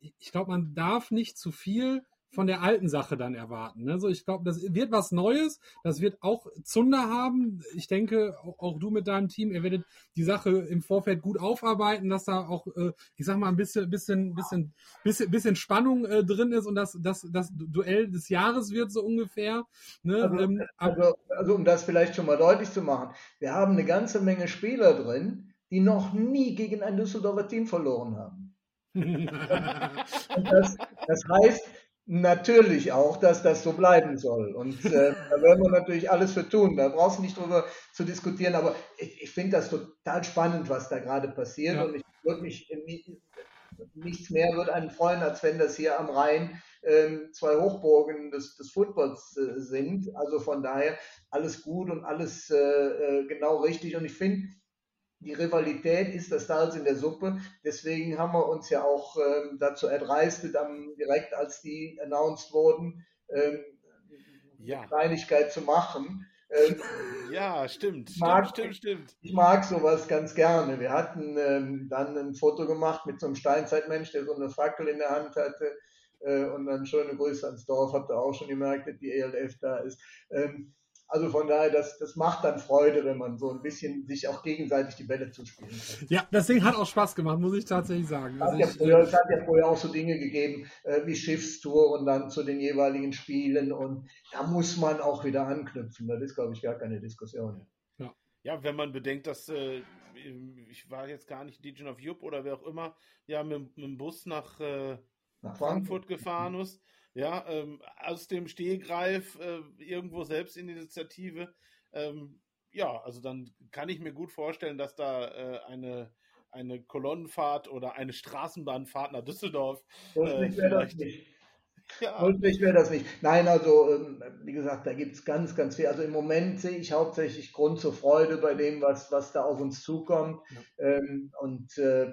ich glaube, man darf nicht zu viel von der alten Sache dann erwarten. Ne? So, ich glaube, das wird was Neues, das wird auch Zunder haben. Ich denke, auch, du mit deinem Team, ihr werdet die Sache im Vorfeld gut aufarbeiten, dass da auch, äh, ich sag mal, ein bisschen, bisschen, bisschen, bisschen, bisschen Spannung äh, drin ist und das, das, das Duell des Jahres wird so ungefähr. Ne? Also, ähm, also, also, um das vielleicht schon mal deutlich zu machen, wir haben eine ganze Menge Spieler drin, die noch nie gegen ein Düsseldorfer Team verloren haben. das, das heißt, natürlich auch, dass das so bleiben soll. Und äh, da werden wir natürlich alles für tun. Da brauchst du nicht drüber zu diskutieren. Aber ich, ich finde das total spannend, was da gerade passiert. Ja. Und ich würde mich nichts mehr würde einen freuen, als wenn das hier am Rhein ähm, zwei Hochburgen des, des Footballs äh, sind. Also von daher alles gut und alles äh, äh genau richtig. Und ich finde, die Rivalität ist das Salz in der Suppe. Deswegen haben wir uns ja auch ähm, dazu erdreistet, dann direkt als die announced wurden, ähm, ja. Kleinigkeit zu machen. Ähm, ja, stimmt, mag, stimmt, stimmt, Ich mag sowas ganz gerne. Wir hatten ähm, dann ein Foto gemacht mit so einem Steinzeitmensch, der so eine Fackel in der Hand hatte. Äh, und dann schöne Grüße ans Dorf, habt ihr auch schon gemerkt, dass die ELF da ist. Ähm, also von daher, das, das macht dann Freude, wenn man so ein bisschen sich auch gegenseitig die Bälle zuspielen kann. Ja, das Ding hat auch Spaß gemacht, muss ich tatsächlich sagen. Also es, hat ja früher, es hat ja vorher auch so Dinge gegeben äh, wie Schiffstouren dann zu den jeweiligen Spielen und da muss man auch wieder anknüpfen. Das ist, glaube ich, gar keine Diskussion. Ja, ja wenn man bedenkt, dass äh, ich war jetzt gar nicht Legion of Jupp oder wer auch immer, ja, mit, mit dem Bus nach, äh, nach Frankfurt, Frankfurt gefahren ist ja, ähm, aus dem Stehgreif äh, irgendwo Selbstinitiative. Ähm, ja, also dann kann ich mir gut vorstellen, dass da äh, eine, eine Kolonnenfahrt oder eine Straßenbahnfahrt nach Düsseldorf äh, vielleicht. Ja. Holzwig wäre das nicht. Nein, also ähm, wie gesagt, da gibt es ganz, ganz viel. Also im Moment sehe ich hauptsächlich Grund zur Freude bei dem, was, was da auf uns zukommt. Ja. Ähm, und äh,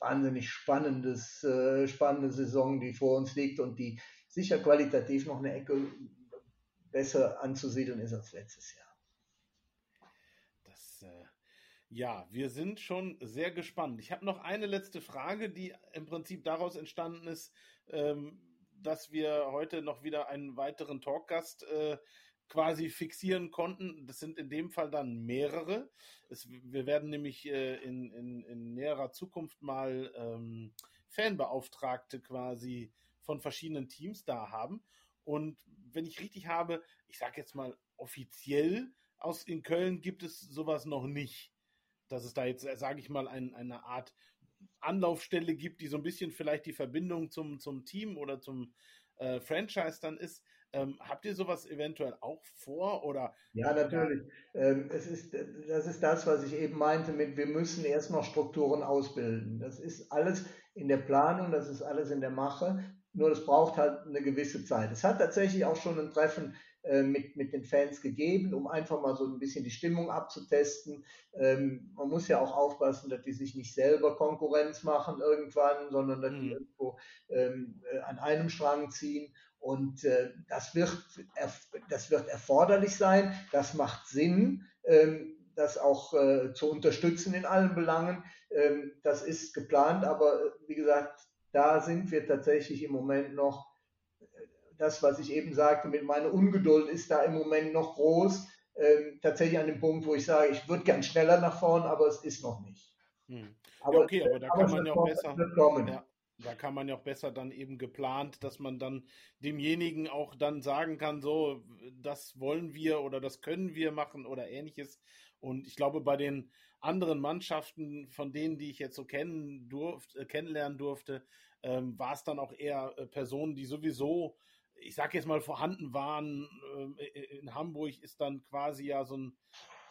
wahnsinnig spannendes, äh, spannende Saison, die vor uns liegt und die sicher qualitativ noch eine Ecke besser anzusiedeln ist als letztes Jahr. Das, äh, ja, wir sind schon sehr gespannt. Ich habe noch eine letzte Frage, die im Prinzip daraus entstanden ist, ähm, dass wir heute noch wieder einen weiteren Talkgast äh, quasi fixieren konnten. Das sind in dem Fall dann mehrere. Es, wir werden nämlich äh, in, in, in, näherer Zukunft mal ähm, Fanbeauftragte quasi von verschiedenen Teams da haben. Und wenn ich richtig habe, ich sage jetzt mal offiziell, aus in Köln gibt es sowas noch nicht. Dass es da jetzt, sage ich mal, ein, eine Art Anlaufstelle gibt, die so ein bisschen vielleicht die Verbindung zum, zum Team oder zum äh, Franchise dann ist. Ähm, habt ihr sowas eventuell auch vor oder? Ja, natürlich. Ähm, es ist, das ist das, was ich eben meinte mit, wir müssen erst noch Strukturen ausbilden. Das ist alles in der Planung, das ist alles in der Mache. Nur es braucht halt eine gewisse Zeit. Es hat tatsächlich auch schon ein Treffen äh, mit, mit den Fans gegeben, um einfach mal so ein bisschen die Stimmung abzutesten. Ähm, man muss ja auch aufpassen, dass die sich nicht selber Konkurrenz machen irgendwann, sondern dass mhm. die irgendwo ähm, äh, an einem Strang ziehen. Und äh, das, wird, das wird erforderlich sein, das macht Sinn. Ähm, das auch äh, zu unterstützen in allen Belangen. Ähm, das ist geplant, aber äh, wie gesagt, da sind wir tatsächlich im Moment noch, das, was ich eben sagte, mit meiner Ungeduld ist da im Moment noch groß. Ähm, tatsächlich an dem Punkt, wo ich sage, ich würde gern schneller nach vorn, aber es ist noch nicht. Hm. Aber, ja, okay, aber da aber kann man ja auch besser. Ja, da kann man ja auch besser dann eben geplant, dass man dann demjenigen auch dann sagen kann, so, das wollen wir oder das können wir machen oder ähnliches. Und ich glaube, bei den anderen Mannschaften, von denen, die ich jetzt so kennen durfte, äh, kennenlernen durfte, ähm, war es dann auch eher äh, Personen, die sowieso, ich sag jetzt mal, vorhanden waren. Äh, in Hamburg ist dann quasi ja so ein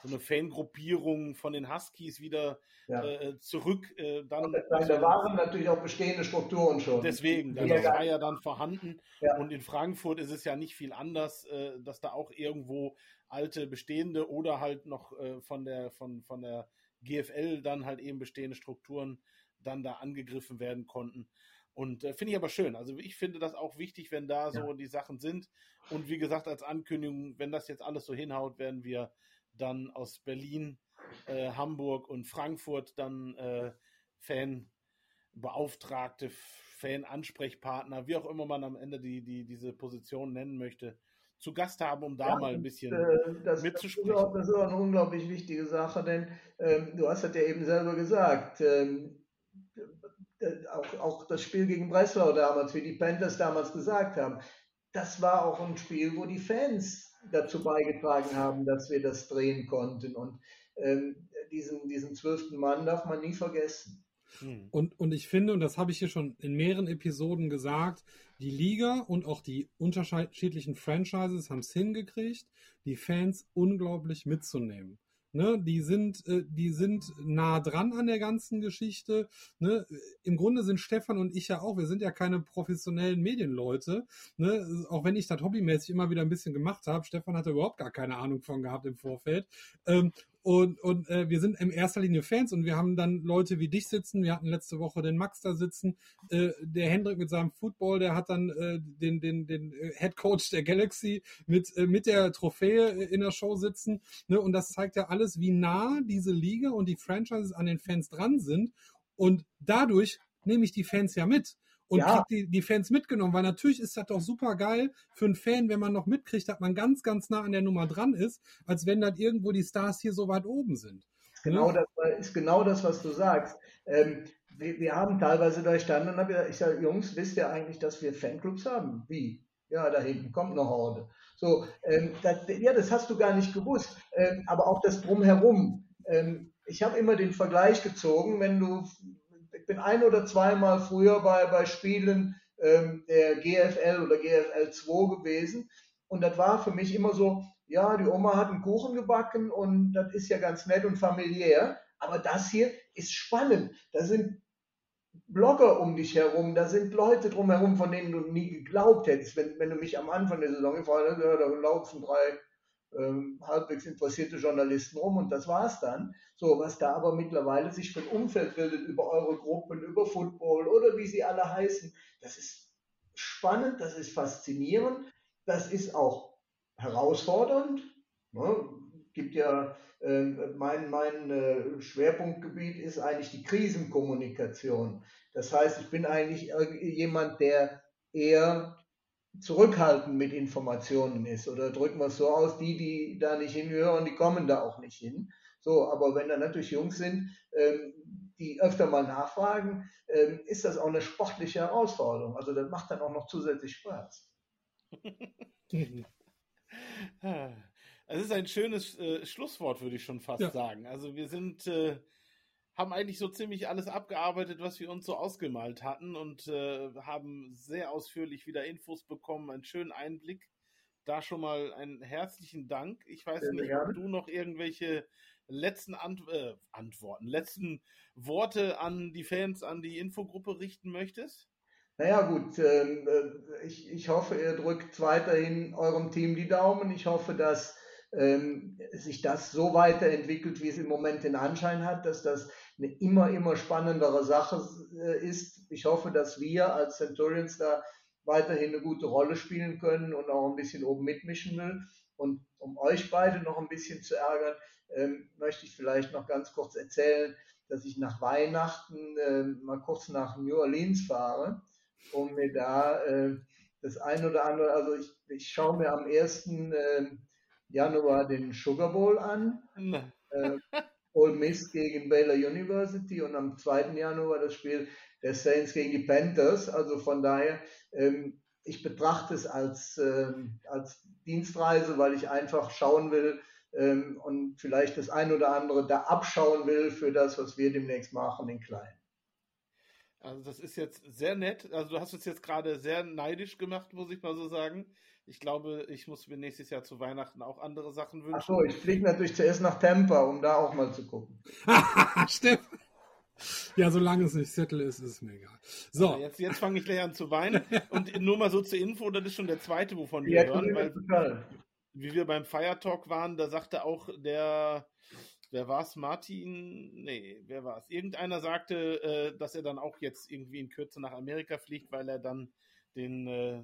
so eine Fangruppierung von den Huskies wieder ja. äh, zurück. Äh, dann sagen, da waren natürlich auch bestehende Strukturen schon. Deswegen, das ja, war ja dann vorhanden. Ja. Und in Frankfurt ist es ja nicht viel anders, äh, dass da auch irgendwo alte bestehende oder halt noch äh, von der von, von der GFL dann halt eben bestehende Strukturen dann da angegriffen werden konnten. Und äh, finde ich aber schön. Also ich finde das auch wichtig, wenn da so die Sachen sind. Und wie gesagt, als Ankündigung, wenn das jetzt alles so hinhaut, werden wir dann aus Berlin, äh, Hamburg und Frankfurt dann äh, Fanbeauftragte, Fan-Ansprechpartner, wie auch immer man am Ende die, die, diese Position nennen möchte, zu Gast haben, um da ja, mal ein bisschen äh, das, mitzusprechen. Das ist, auch, das ist, auch, eine unglaublich wichtige Sache, denn ähm, du hast das ja eben selber gesagt. Ähm, äh, auch, auch das Spiel gegen Breslau damals, wie die Panthers damals gesagt haben, das war auch ein Spiel, wo die Fans dazu beigetragen haben, dass wir das drehen konnten. Und ähm, diesen, diesen zwölften Mann darf man nie vergessen. Hm. Und, und ich finde, und das habe ich hier schon in mehreren Episoden gesagt, die Liga und auch die unterschiedlichen Franchises haben es hingekriegt, die Fans unglaublich mitzunehmen. Ne, die sind, äh, die sind nah dran an der ganzen Geschichte. Ne? Im Grunde sind Stefan und ich ja auch, wir sind ja keine professionellen Medienleute. Ne? Auch wenn ich das hobbymäßig immer wieder ein bisschen gemacht habe. Stefan hatte überhaupt gar keine Ahnung von gehabt im Vorfeld. Ähm, und, und äh, wir sind in erster Linie Fans und wir haben dann Leute wie dich sitzen. Wir hatten letzte Woche den Max da sitzen. Äh, der Hendrik mit seinem Football, der hat dann äh, den, den, den äh, Head Coach der Galaxy mit, äh, mit der Trophäe äh, in der Show sitzen. Ne? Und das zeigt ja alles, wie nah diese Liga und die Franchises an den Fans dran sind. Und dadurch nehme ich die Fans ja mit und ja. kriegt die, die Fans mitgenommen, weil natürlich ist das doch super geil für einen Fan, wenn man noch mitkriegt, dass man ganz, ganz nah an der Nummer dran ist, als wenn dann irgendwo die Stars hier so weit oben sind. Genau ja? das ist genau das, was du sagst. Ähm, wir, wir, haben teilweise da gestanden und habe gesagt, ich sage, Jungs, wisst ihr eigentlich, dass wir Fanclubs haben? Wie? Ja, da hinten kommt eine Horde. So, ähm, das, ja, das hast du gar nicht gewusst. Ähm, aber auch das Drumherum. Ähm, ich habe immer den Vergleich gezogen, wenn du bin ein oder zweimal früher bei, bei Spielen ähm, der GFL oder GFL 2 gewesen. Und das war für mich immer so, ja, die Oma hat einen Kuchen gebacken und das ist ja ganz nett und familiär. Aber das hier ist spannend. Da sind Blogger um dich herum, da sind Leute drumherum, von denen du nie geglaubt hättest. Wenn, wenn du mich am Anfang der Saison gefragt hast, ja, da laufen drei ähm, halbwegs interessierte Journalisten rum und das war's dann. So, was da aber mittlerweile sich für ein Umfeld bildet über eure Gruppen, über Football oder wie sie alle heißen, das ist spannend, das ist faszinierend, das ist auch herausfordernd. Ne? Gibt ja, äh, mein, mein äh, Schwerpunktgebiet ist eigentlich die Krisenkommunikation. Das heißt, ich bin eigentlich jemand, der eher zurückhaltend mit Informationen ist. Oder drücken wir es so aus, die, die da nicht hinhören, die kommen da auch nicht hin. So, aber wenn da natürlich Jungs sind, ähm, die öfter mal nachfragen, ähm, ist das auch eine sportliche Herausforderung. Also das macht dann auch noch zusätzlich Spaß. Es ist ein schönes äh, Schlusswort, würde ich schon fast ja. sagen. Also wir sind äh, haben eigentlich so ziemlich alles abgearbeitet, was wir uns so ausgemalt hatten und äh, haben sehr ausführlich wieder Infos bekommen, einen schönen Einblick. Da schon mal einen herzlichen Dank. Ich weiß sehr nicht, ob du noch irgendwelche letzten Ant äh, Antworten, letzten Worte an die Fans, an die Infogruppe richten möchtest? Naja gut, ähm, äh, ich, ich hoffe, ihr drückt weiterhin eurem Team die Daumen. Ich hoffe, dass ähm, sich das so weiterentwickelt, wie es im Moment den Anschein hat, dass das eine immer, immer spannendere Sache äh, ist. Ich hoffe, dass wir als Centurions da weiterhin eine gute Rolle spielen können und auch ein bisschen oben mitmischen will. Und um euch beide noch ein bisschen zu ärgern, ähm, möchte ich vielleicht noch ganz kurz erzählen, dass ich nach Weihnachten äh, mal kurz nach New Orleans fahre, um mir da äh, das ein oder andere, also ich, ich schaue mir am 1. Äh, Januar den Sugar Bowl an. Äh, Ole Miss gegen Baylor University und am 2. Januar das Spiel der Saints gegen die Panthers. Also von daher, ähm, ich betrachte es als, ähm, als Dienstreise, weil ich einfach schauen will ähm, und vielleicht das ein oder andere da abschauen will für das, was wir demnächst machen in Klein. Also das ist jetzt sehr nett. Also du hast es jetzt gerade sehr neidisch gemacht, muss ich mal so sagen. Ich glaube, ich muss mir nächstes Jahr zu Weihnachten auch andere Sachen wünschen. Achso, ich fliege natürlich zuerst nach Tampa, um da auch mal zu gucken. Stefan. Ja, solange es nicht Zettel ist, ist es mir egal. So. Ja, jetzt jetzt fange ich gleich an zu weinen. Und nur mal so zur Info, das ist schon der zweite, wovon wir ja, hören. Weil, total. Wie wir beim Fire Talk waren, da sagte auch der, wer war es, Martin? Nee, wer war es? Irgendeiner sagte, äh, dass er dann auch jetzt irgendwie in Kürze nach Amerika fliegt, weil er dann den äh,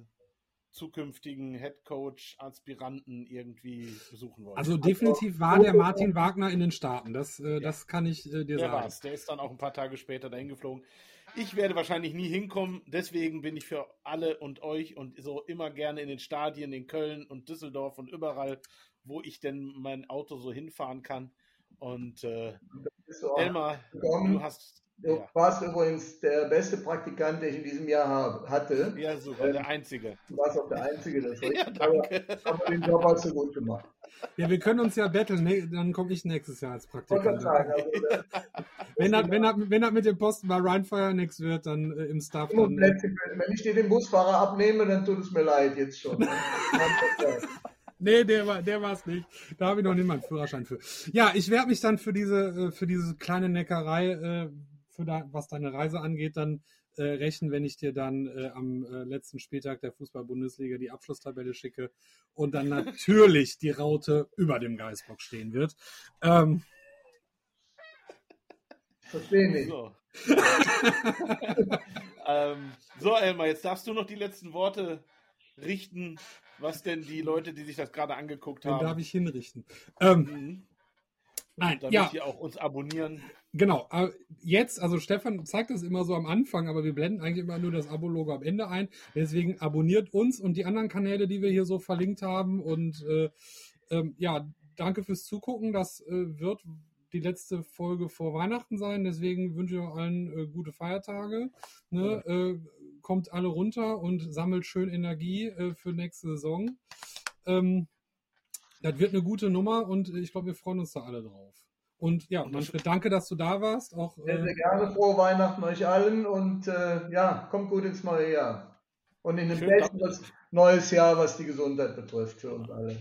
zukünftigen Head Coach Aspiranten irgendwie besuchen wollte. Also definitiv war der Martin Wagner in den Staaten. Das, äh, ja. das kann ich äh, dir der sagen. War's. Der ist dann auch ein paar Tage später dahin geflogen. Ich werde wahrscheinlich nie hinkommen, deswegen bin ich für alle und euch und so immer gerne in den Stadien in Köln und Düsseldorf und überall, wo ich denn mein Auto so hinfahren kann. Und äh, Elmar, du hast Du ja. warst übrigens der beste Praktikant, den ich in diesem Jahr hatte. Ja, super, ähm, der Einzige. Du warst auch der Einzige, das ist ja, danke. Aber, aber den Job hast du gut gemacht. Ja, wir können uns ja betteln, ne, dann komme ich nächstes Jahr als Praktikant. Sagen, also, wenn, das, wenn, das, wenn das mit dem Posten bei Rheinfire nichts wird, dann äh, im Staff. Dann, wenn ich dir den Busfahrer abnehme, dann tut es mir leid jetzt schon. Nee, der war der es nicht. Da habe ich noch nicht mal einen Führerschein für. Ja, ich werde mich dann für diese äh, für diese kleine Neckerei äh, für da, was deine Reise angeht, dann äh, rechnen, wenn ich dir dann äh, am äh, letzten Spieltag der Fußball-Bundesliga die Abschlusstabelle schicke und dann natürlich die Raute über dem Geistbock stehen wird. Ähm, Verstehe nicht. So. ähm, so, Elmar, jetzt darfst du noch die letzten Worte richten, was denn die Leute, die sich das gerade angeguckt haben. Den darf ich hinrichten. Ähm, mhm. Nein, damit ja. die auch uns abonnieren. Genau, äh, jetzt, also Stefan zeigt das immer so am Anfang, aber wir blenden eigentlich immer nur das Abo-Logo am Ende ein. Deswegen abonniert uns und die anderen Kanäle, die wir hier so verlinkt haben. Und äh, ähm, ja, danke fürs Zugucken. Das äh, wird die letzte Folge vor Weihnachten sein. Deswegen wünsche ich euch allen äh, gute Feiertage. Ne? Äh, kommt alle runter und sammelt schön Energie äh, für nächste Saison. Ähm, das wird eine gute Nummer und ich glaube, wir freuen uns da alle drauf. Und ja, Manfred, danke, dass du da warst. Auch, sehr, sehr äh, gerne. Frohe Weihnachten euch allen und äh, ja, kommt gut ins neue Jahr. Und in dem besten neues Jahr, was die Gesundheit betrifft für uns alle.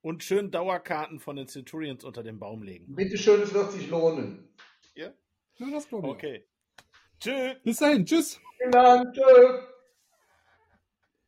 Und schön Dauerkarten von den Centurions unter den Baum legen. Bitte schön, es wird sich lohnen. Ja? Ja, das glaube ich. Okay. Tschüss. Bis dahin. Tschüss. Vielen Dank. Tschüss.